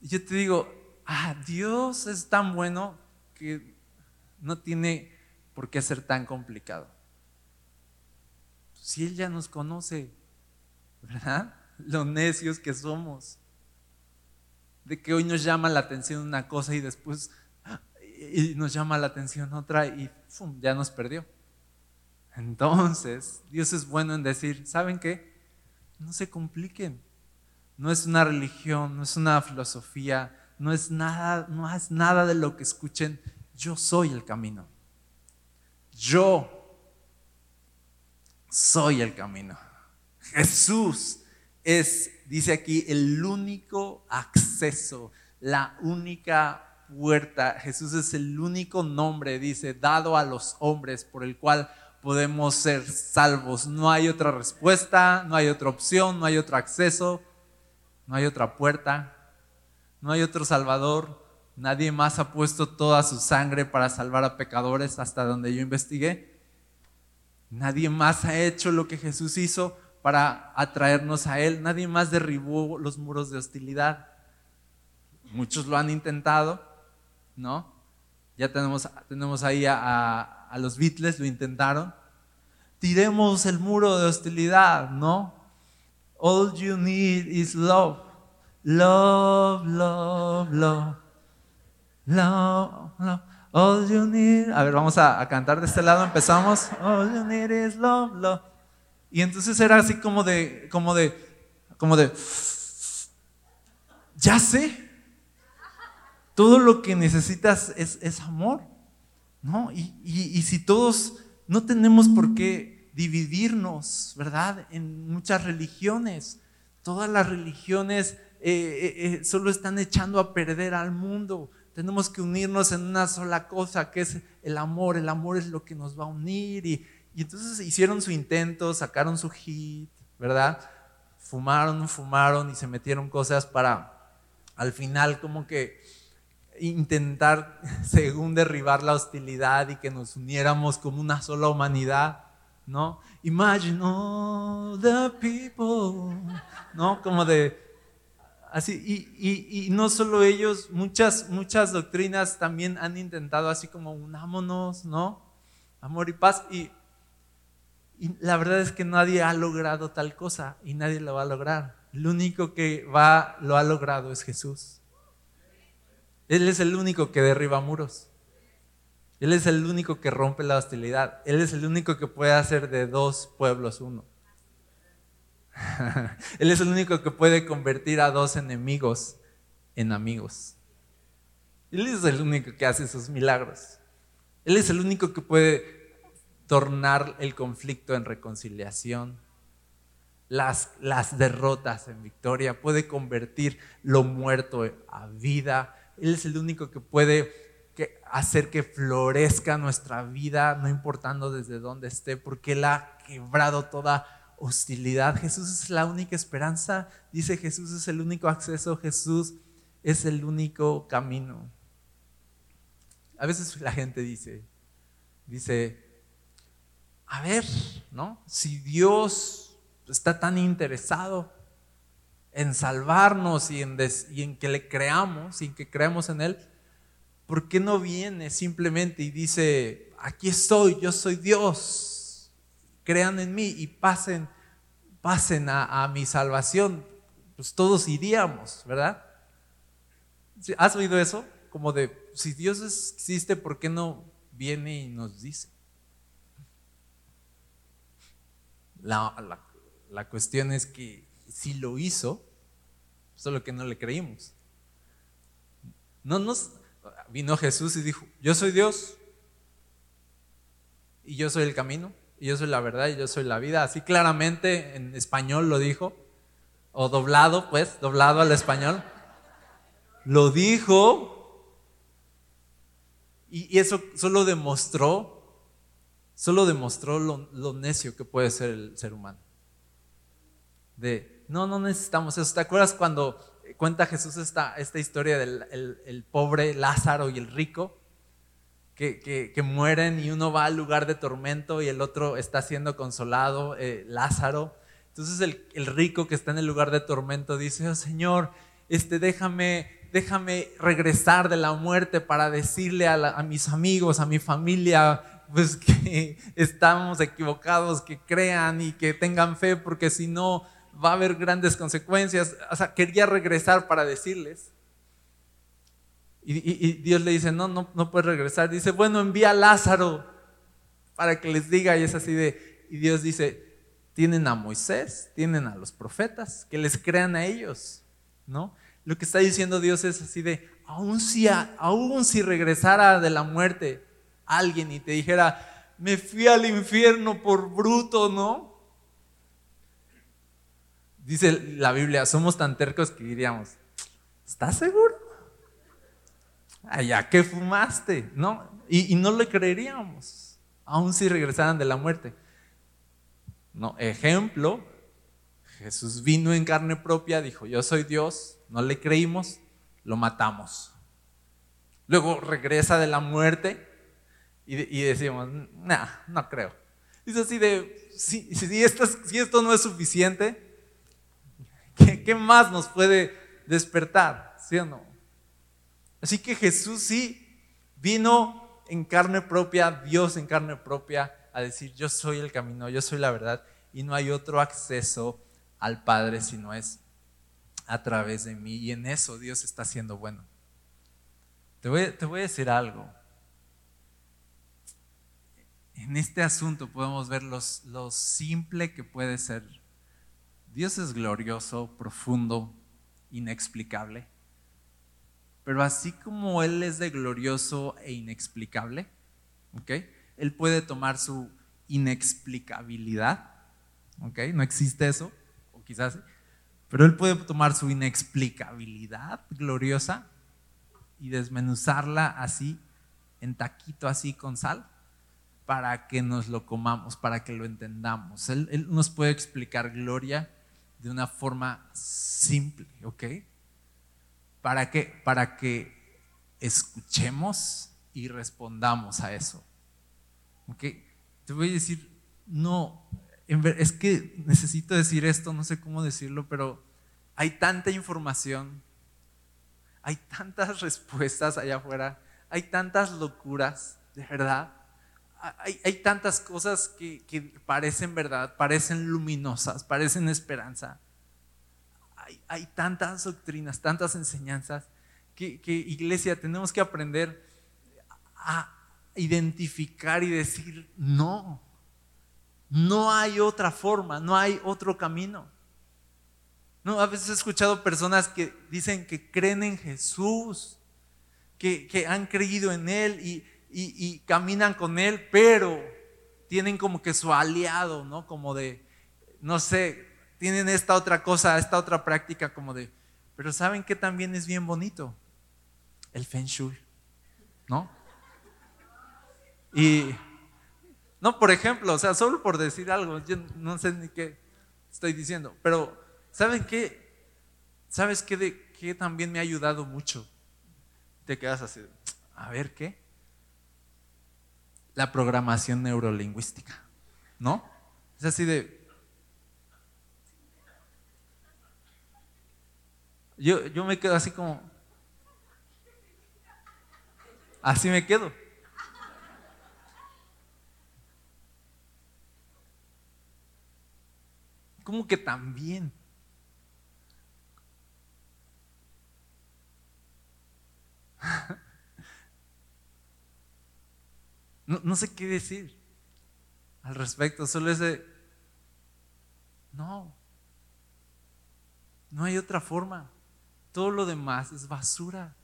S1: Y yo te digo, ah, Dios es tan bueno que no tiene ¿por qué ser tan complicado? Si Él ya nos conoce, ¿verdad? Lo necios que somos. De que hoy nos llama la atención una cosa y después y nos llama la atención otra y ya nos perdió. Entonces, Dios es bueno en decir, ¿saben qué? No se compliquen. No es una religión, no es una filosofía, no es nada, no es nada de lo que escuchen. Yo soy el camino. Yo soy el camino. Jesús es, dice aquí, el único acceso, la única puerta. Jesús es el único nombre, dice, dado a los hombres por el cual podemos ser salvos. No hay otra respuesta, no hay otra opción, no hay otro acceso, no hay otra puerta, no hay otro Salvador, Nadie más ha puesto toda su sangre para salvar a pecadores hasta donde yo investigué. Nadie más ha hecho lo que Jesús hizo para atraernos a Él. Nadie más derribó los muros de hostilidad. Muchos lo han intentado, ¿no? Ya tenemos, tenemos ahí a, a los Beatles, lo intentaron. Tiremos el muro de hostilidad, ¿no? All you need is love. Love, love, love. Love, love, all you need. A ver, vamos a, cantar de este lado. Empezamos. All you need is love, love. Y entonces era así como de, como de, como de, ya sé. Todo lo que necesitas es, es amor, ¿no? Y, y, y si todos no tenemos por qué dividirnos, ¿verdad? En muchas religiones. Todas las religiones eh, eh, eh, solo están echando a perder al mundo tenemos que unirnos en una sola cosa, que es el amor. El amor es lo que nos va a unir. Y, y entonces hicieron su intento, sacaron su hit, ¿verdad? Fumaron, fumaron y se metieron cosas para al final como que intentar, según derribar la hostilidad y que nos uniéramos como una sola humanidad, ¿no? Imagine the people, ¿no? Como de, así, y, y, no solo ellos, muchas, muchas doctrinas también han intentado así como unámonos, ¿no? Amor y paz, y, y la verdad es que nadie ha logrado tal cosa y nadie lo va a lograr. Lo único que va, lo ha logrado es Jesús. Él es el único que derriba muros. Él es el único que rompe la hostilidad. Él es el único que puede hacer de dos pueblos uno. Él es el único que puede convertir a dos enemigos en amigos. Él es el único que hace esos milagros. Él es el único que puede tornar el conflicto en reconciliación, las, las derrotas en victoria, puede convertir lo muerto a vida, él es el único que puede hacer que florezca nuestra vida, no importando desde dónde esté, porque Él ha quebrado toda hostilidad. Jesús es la única esperanza, dice Jesús es el único acceso, Jesús es el único camino. A veces la gente dice, dice, a ver, ¿no? Si Dios está tan interesado en salvarnos y en, que le creamos y en que creamos en Él, ¿por qué no viene simplemente y dice, aquí estoy, yo soy Dios, crean en mí y pasen, pasen a, mi salvación? Pues todos iríamos, ¿verdad? ¿Has oído eso? Como de, si Dios existe, ¿por qué no viene y nos dice? La, la cuestión es que si lo hizo, solo que no le creímos. No nos vino Jesús y dijo, "Yo soy Dios y yo soy el camino y yo soy la verdad y yo soy la vida." Así claramente en español lo dijo o doblado, pues, doblado al español. Lo dijo y eso solo demostró solo demostró lo, lo necio que puede ser el ser humano. De no, no necesitamos eso. ¿Te acuerdas cuando cuenta Jesús esta, esta historia del el, pobre Lázaro y el rico? Que, mueren y uno va al lugar de tormento y el otro está siendo consolado, eh, Lázaro. Entonces el, rico que está en el lugar de tormento dice, oh Señor, este, déjame, déjame regresar de la muerte para decirle a, a mis amigos, a mi familia, pues que estamos equivocados, que crean y que tengan fe, porque si no, va a haber grandes consecuencias. O sea, quería regresar para decirles. Y, Dios le dice, no, no, no puedes regresar. Dice, bueno, envía a Lázaro para que les diga. Y es así de, y Dios dice, tienen a Moisés, tienen a los profetas, que les crean a ellos, ¿no? Lo que está diciendo Dios es así de, aún si, aún si regresara de la muerte alguien y te dijera, me fui al infierno por bruto, ¿no? Dice la Biblia, somos tan tercos que diríamos, ¿estás seguro? Allá que fumaste, ¿no? Y, no le creeríamos, aun si regresaran de la muerte. No, ejemplo, Jesús vino en carne propia, dijo, yo soy Dios, no le creímos, lo matamos. Luego regresa de la muerte y, decimos, nah, no creo. Dice así de, si, si, esto, si esto no es suficiente, ¿Qué, más nos puede despertar? ¿Sí o no? Así que Jesús sí vino en carne propia, Dios en carne propia, a decir, yo soy el camino, yo soy la verdad, y no hay otro acceso al Padre si no es a través de mí. Y en eso Dios está siendo bueno. Te voy, a decir algo. En este asunto podemos ver lo simple que puede ser Dios es glorioso, profundo, inexplicable. Pero así como Él es de glorioso e inexplicable, Él puede tomar su inexplicabilidad, No existe eso, o quizás, pero Él puede tomar su inexplicabilidad gloriosa y desmenuzarla así, en taquito así con sal, para que nos lo comamos, para que lo entendamos. Él, él nos puede explicar gloria de una forma simple, ¿ok? ¿Para qué? Para que escuchemos y respondamos a eso. ¿Ok? Te voy a decir, no, es que necesito decir esto, no sé cómo decirlo, pero hay tanta información, hay tantas respuestas allá afuera, hay tantas locuras, de verdad. Hay, tantas cosas que, que, parecen verdad, parecen luminosas, parecen esperanza. Hay, tantas doctrinas, tantas enseñanzas que, que, iglesia, tenemos que aprender a identificar y decir, no, no hay otra forma, no hay otro camino. No, a veces he escuchado personas que dicen que creen en Jesús, que, han creído en Él y, y, caminan con Él, pero tienen como que su aliado, ¿no? Como de, no sé, tienen esta otra cosa, esta otra práctica como de, pero ¿saben que también es bien bonito? El Feng Shui, ¿no? Y no, por ejemplo, o sea, solo por decir algo, yo no sé ni qué estoy diciendo, pero ¿saben qué? ¿Sabes qué, de, qué también me ha ayudado mucho? Te quedas así, a ver qué. La programación neurolingüística, ¿no? Es así de... Yo, yo me quedo así como... Así me quedo. ¿Cómo que también? No, sé qué decir al respecto, solo ese, no, no hay otra forma. Todo lo demás es basura.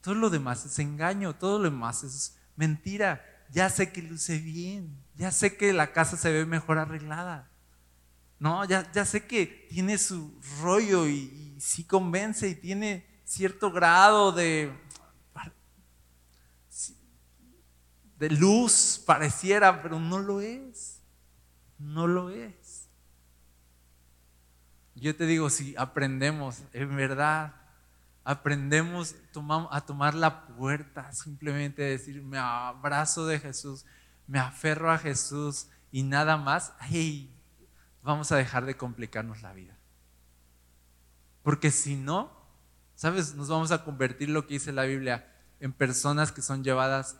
S1: Todo lo demás es engaño, todo lo demás es mentira. Ya sé que luce bien, ya sé que la casa se ve mejor arreglada. No, ya, ya sé que tiene su rollo y, sí convence y tiene cierto grado de, de luz, pareciera, pero no lo es. No lo es. Yo te digo, si aprendemos, en verdad, aprendemos a tomar la puerta, simplemente decir, me abrazo de Jesús, me aferro a Jesús y nada más, hey, vamos a dejar de complicarnos la vida. Porque si no, ¿sabes? Nos vamos a convertir, lo que dice la Biblia, en personas que son llevadas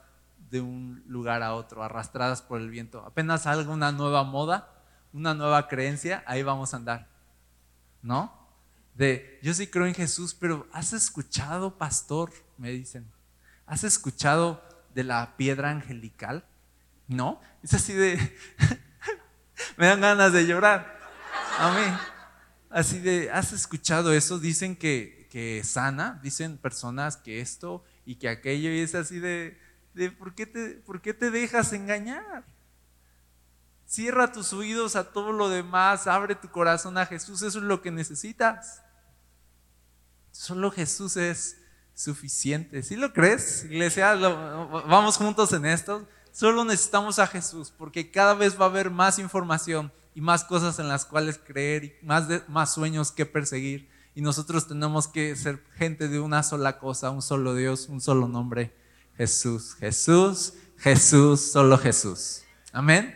S1: de un lugar a otro, arrastradas por el viento. Apenas salga una nueva moda, una nueva creencia, ahí vamos a andar. ¿No? De, yo sí creo en Jesús, pero ¿has escuchado, pastor? Me dicen. ¿Has escuchado de la piedra angelical? ¿No? Es así de, me dan ganas de llorar. A mí. Así de, ¿has escuchado eso? Dicen que, que sana, dicen personas que esto y que aquello, y es así de, de ¿por, qué te, ¿por qué te dejas engañar? Cierra tus oídos a todo lo demás, abre tu corazón a Jesús, eso es lo que necesitas. Solo Jesús es suficiente. ¿Sí lo crees, iglesia? vamos juntos en esto. Solo necesitamos a Jesús porque cada vez va a haber más información y más cosas en las cuales creer y más, más sueños que perseguir. Y nosotros tenemos que ser gente de una sola cosa, un solo Dios, un solo nombre, Jesús. Jesús, Jesús, solo Jesús. Amén.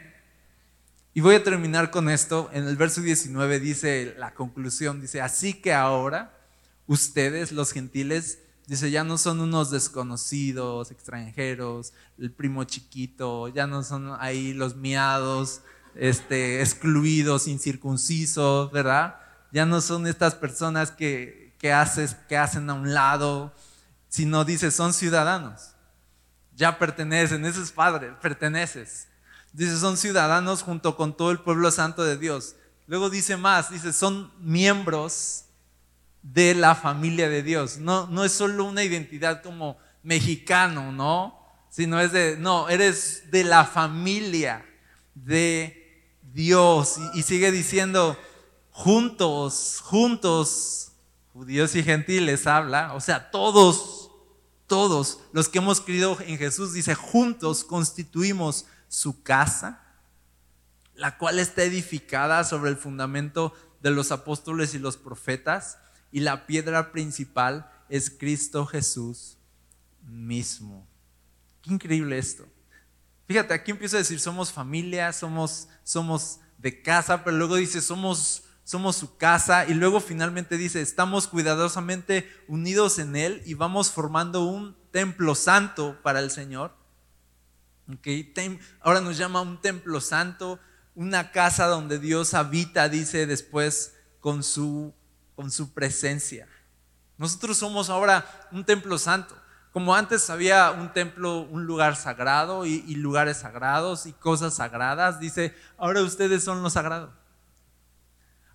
S1: Y voy a terminar con esto. En el verso 19 dice la conclusión, dice, así que ahora ustedes, los gentiles, Dice, ya no son unos desconocidos, extranjeros, el primo chiquito, ya no son ahí los miados, este, excluidos, incircuncisos, ¿verdad? Ya no son estas personas que, que, que hacen a un lado, sino dice, son ciudadanos. Ya pertenecen, ese es padre, perteneces. Dice, son ciudadanos junto con todo el pueblo santo de Dios. Luego dice más, dice, son miembros de la familia de Dios. No, no es solo una identidad como mexicano, ¿no? Sino es de, no, eres de la familia de Dios. Y, sigue diciendo, juntos, juntos, judíos y gentiles habla, o sea, todos, todos los que hemos creído en Jesús, dice, juntos constituimos su casa, la cual está edificada sobre el fundamento de los apóstoles y los profetas, y la piedra principal es Cristo Jesús mismo. Qué increíble esto. Fíjate, aquí empieza a decir, somos familia, somos, somos de casa, pero luego dice, somos, somos su casa, y luego finalmente dice, estamos cuidadosamente unidos en Él y vamos formando un templo santo para el Señor. Okay. Ahora nos llama un templo santo, una casa donde Dios habita, dice después, con su, con su presencia. Nosotros somos ahora un templo santo. Como antes había un templo, un lugar sagrado y, lugares sagrados y cosas sagradas, dice, ahora ustedes son lo sagrado.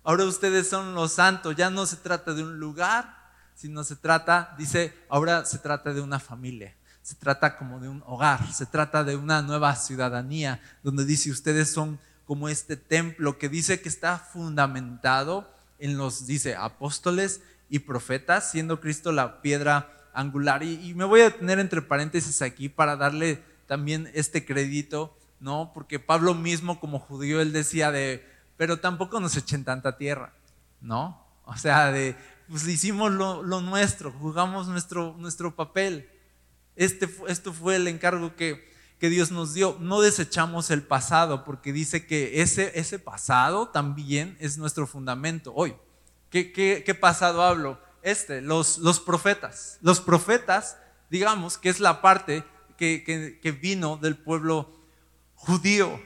S1: Ahora ustedes son los santos. Ya no se trata de un lugar, sino se trata, dice, ahora se trata de una familia. Se trata como de un hogar, se trata de una nueva ciudadanía, donde dice, ustedes son como este templo que dice que está fundamentado en los, dice, apóstoles y profetas, siendo Cristo la piedra angular. Y, me voy a detener entre paréntesis aquí para darle también este crédito, ¿no? Porque Pablo mismo como judío, él decía de, pero tampoco nos echen tanta tierra, ¿no? O sea, de, pues hicimos lo, nuestro, jugamos nuestro, nuestro papel. Este, esto fue el encargo que, que Dios nos dio. No desechamos el pasado, porque dice que ese, ese pasado también es nuestro fundamento. Hoy, ¿qué, qué, pasado hablo? este, los, los profetas. Los profetas, digamos, que es la parte que, que, vino del pueblo judío.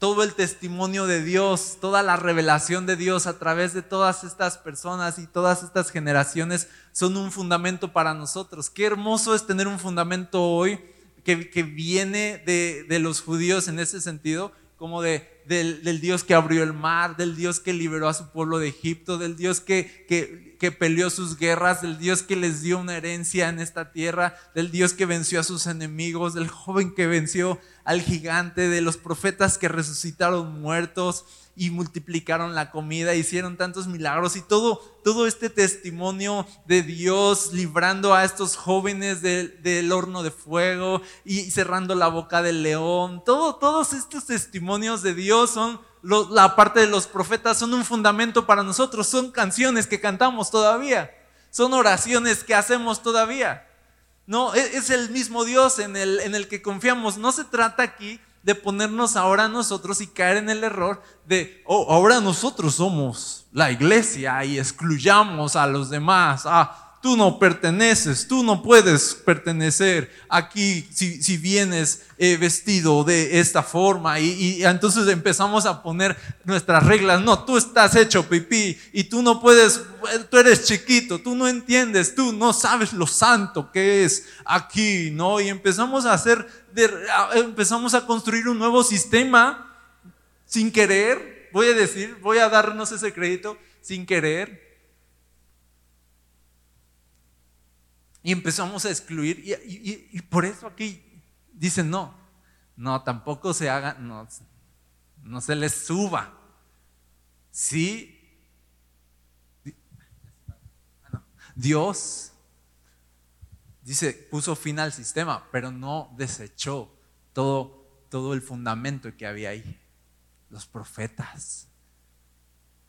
S1: Todo el testimonio de Dios, toda la revelación de Dios a través de todas estas personas y todas estas generaciones son un fundamento para nosotros. Qué hermoso es tener un fundamento hoy que, que viene de, de los judíos en ese sentido, como de, del, Dios que abrió el mar, del Dios que liberó a su pueblo de Egipto, del Dios que, que, que, peleó sus guerras, del Dios que les dio una herencia en esta tierra, del Dios que venció a sus enemigos, del joven que venció al gigante, de los profetas que resucitaron muertos, y multiplicaron la comida, hicieron tantos milagros y todo, todo este testimonio de Dios librando a estos jóvenes del horno de fuego y cerrando la boca del león. Todo, todos estos testimonios de Dios son la parte de los profetas, son un fundamento para nosotros, son canciones que cantamos todavía, son oraciones que hacemos todavía. No, e, es el mismo Dios en el, en el que confiamos. No se trata aquí de ponernos ahora nosotros y caer en el error de, oh, ahora nosotros somos la iglesia y excluyamos a los demás. Ah, tú no perteneces, tú no puedes pertenecer aquí si, si vienes eh, vestido de esta forma. Y, y, entonces empezamos a poner nuestras reglas. No, tú estás hecho pipí y tú no puedes, tú eres chiquito, tú no entiendes, tú no sabes lo santo que es aquí, ¿no? Y empezamos a hacer, empezamos a construir un nuevo sistema sin querer, voy a decir, voy a darnos ese crédito, sin querer Y empezamos a excluir. Y, por eso aquí dicen, no, no, tampoco se haga, no, no se les suba. Sí, Dios dice, puso fin al sistema, pero no desechó todo, todo el fundamento que había ahí. Los profetas.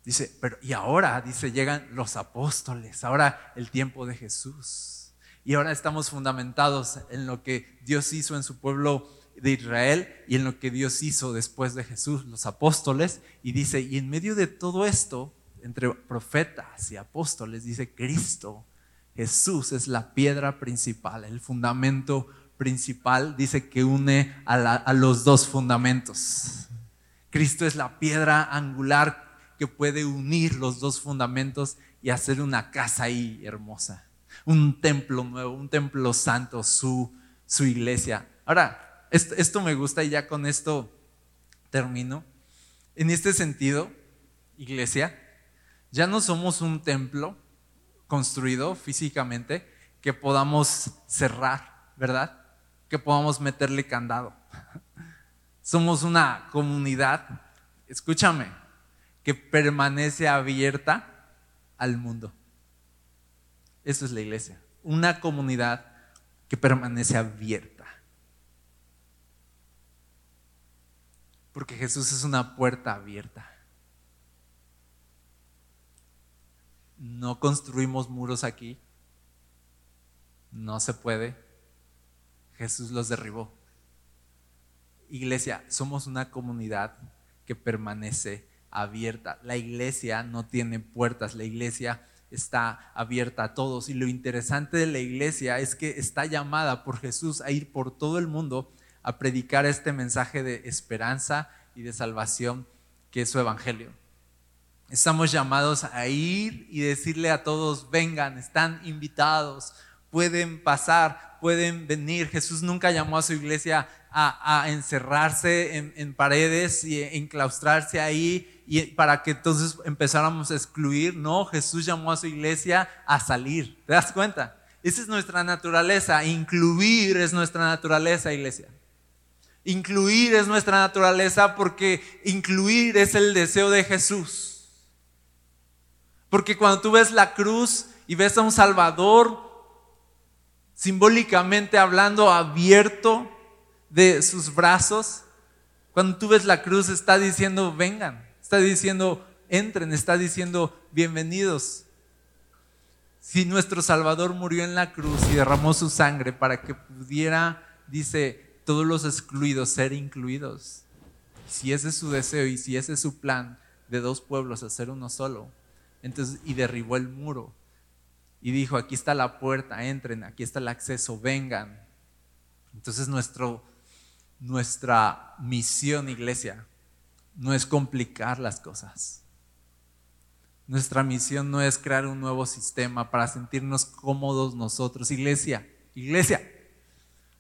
S1: Dice, pero y ahora, dice, llegan los apóstoles, ahora el tiempo de Jesús. Y ahora estamos fundamentados en lo que Dios hizo en su pueblo de Israel y en lo que Dios hizo después de Jesús, los apóstoles. Y dice, y en medio de todo esto, entre profetas y apóstoles, dice Cristo, Jesús es la piedra principal, el fundamento principal, dice que une a, los dos fundamentos. Cristo es la piedra angular que puede unir los dos fundamentos y hacer una casa ahí hermosa un templo nuevo, un templo santo, su, su iglesia. Ahora, esto, esto me gusta y ya con esto termino. En este sentido, iglesia, ya no somos un templo construido físicamente que podamos cerrar, ¿verdad? Que podamos meterle candado. Somos una comunidad, escúchame, que permanece abierta al mundo. Eso es la iglesia. Una comunidad que permanece abierta. Porque Jesús es una puerta abierta. No construimos muros aquí. No se puede. Jesús los derribó. Iglesia, somos una comunidad que permanece abierta. La iglesia no tiene puertas, la iglesia está abierta a todos. Y lo interesante de la iglesia es que está llamada por Jesús a ir por todo el mundo a predicar este mensaje de esperanza y de salvación que es su evangelio. Estamos llamados a ir y decirle a todos, vengan, están invitados, pueden pasar, pueden venir. Jesús nunca llamó a su iglesia a, encerrarse en, paredes y enclaustrarse ahí y para que entonces empezáramos a excluir. No, Jesús llamó a su iglesia a salir. ¿Te das cuenta? Esa es nuestra naturaleza. Incluir es nuestra naturaleza, iglesia. Incluir es nuestra naturaleza porque incluir es el deseo de Jesús. Porque cuando tú ves la cruz y ves a un Salvador, simbólicamente hablando, abierto de sus brazos, cuando tú ves la cruz está diciendo, vengan, está diciendo, entren, está diciendo, bienvenidos. Si nuestro Salvador murió en la cruz y derramó su sangre para que pudiera, dice, todos los excluidos ser incluidos. Si ese es su deseo y si ese es su plan de dos pueblos hacer uno solo, entonces, y derribó el muro. Y dijo, aquí está la puerta, entren, aquí está el acceso, vengan. Entonces nuestro, nuestra misión, iglesia, no es complicar las cosas. Nuestra misión no es crear un nuevo sistema para sentirnos cómodos nosotros. Iglesia, iglesia,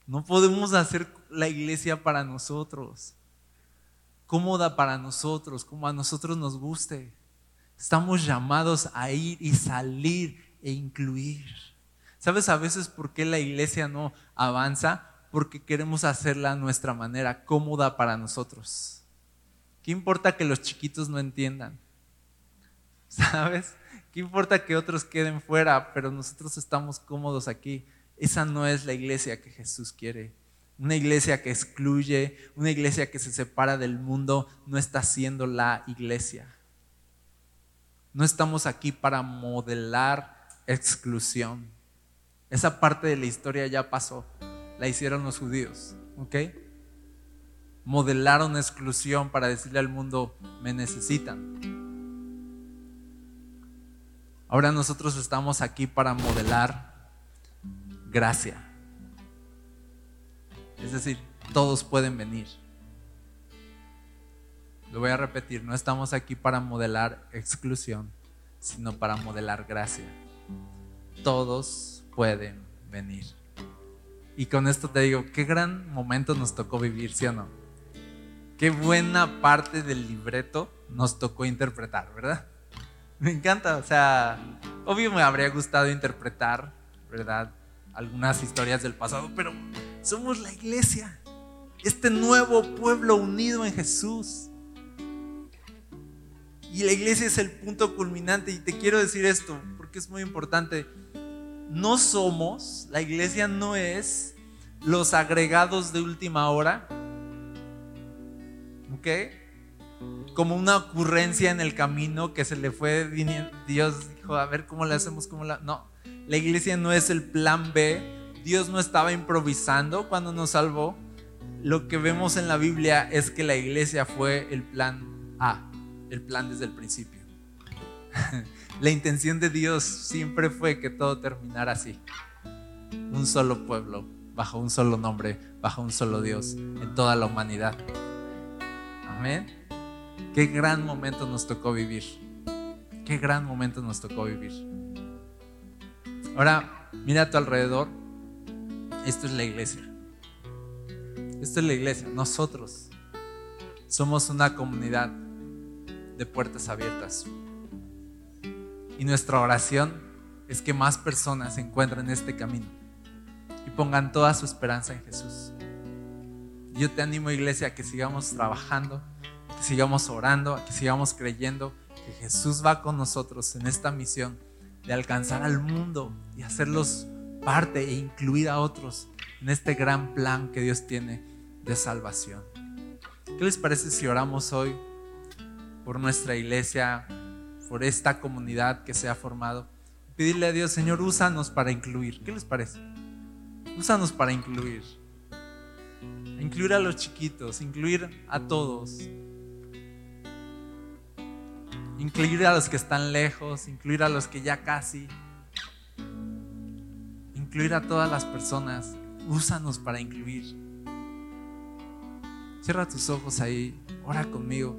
S1: no podemos hacer la iglesia para nosotros, cómoda para nosotros, como a nosotros nos guste. Estamos llamados a ir y salir e incluir. ¿Sabes a veces por qué la iglesia no avanza? Porque queremos hacerla nuestra manera, cómoda para nosotros. ¿Qué importa que los chiquitos no entiendan? ¿Sabes? ¿Qué importa que otros queden fuera, pero nosotros estamos cómodos aquí? Esa no es la iglesia que Jesús quiere. Una iglesia que excluye, una iglesia que se separa del mundo, no está siendo la iglesia. No estamos aquí para modelar exclusión. Esa parte de la historia ya pasó. La hicieron los judíos. ¿Ok? Modelaron exclusión para decirle al mundo, me necesitan. Ahora nosotros estamos aquí para modelar gracia. Es decir, todos pueden venir. Lo voy a repetir, no estamos aquí para modelar exclusión, sino para modelar gracia. Todos pueden venir. Y con esto te digo, qué gran momento nos tocó vivir, ¿sí o no? Qué buena parte del libreto nos tocó interpretar, ¿verdad? Me encanta, o sea, obvio me habría gustado interpretar, ¿verdad? Algunas historias del pasado, pero somos la iglesia, este nuevo pueblo unido en Jesús. Y la iglesia es el punto culminante. Y te quiero decir esto, porque es muy importante. No somos, la iglesia no es los agregados de última hora. ¿Ok? Como una ocurrencia en el camino que se le fue Dios dijo, a ver cómo le hacemos, cómo la. No, la iglesia no es el plan B. Dios no estaba improvisando cuando nos salvó. Lo que vemos en la Biblia es que la iglesia fue el plan A el plan desde el principio. La intención de Dios siempre fue que todo terminara así. Un solo pueblo, bajo un solo nombre, bajo un solo Dios, en toda la humanidad. Amén. Qué gran momento nos tocó vivir. Qué gran momento nos tocó vivir. Ahora, mira a tu alrededor. Esto es la iglesia. Esto es la iglesia. Nosotros somos una comunidad de puertas abiertas. Y nuestra oración es que más personas se encuentren este camino y pongan toda su esperanza en Jesús. Yo te animo, iglesia, a que sigamos trabajando, que sigamos orando, a que sigamos creyendo que Jesús va con nosotros en esta misión de alcanzar al mundo y hacerlos parte e incluir a otros en este gran plan que Dios tiene de salvación. ¿Qué les parece si oramos hoy por nuestra iglesia, por esta comunidad que se ha formado? Pedirle a Dios, Señor, úsanos para incluir. ¿Qué les parece? Úsanos para incluir. Incluir a los chiquitos, incluir a todos. Incluir a los que están lejos, incluir a los que ya casi. Incluir a todas las personas. Úsanos para incluir. Cierra tus ojos ahí, ora conmigo.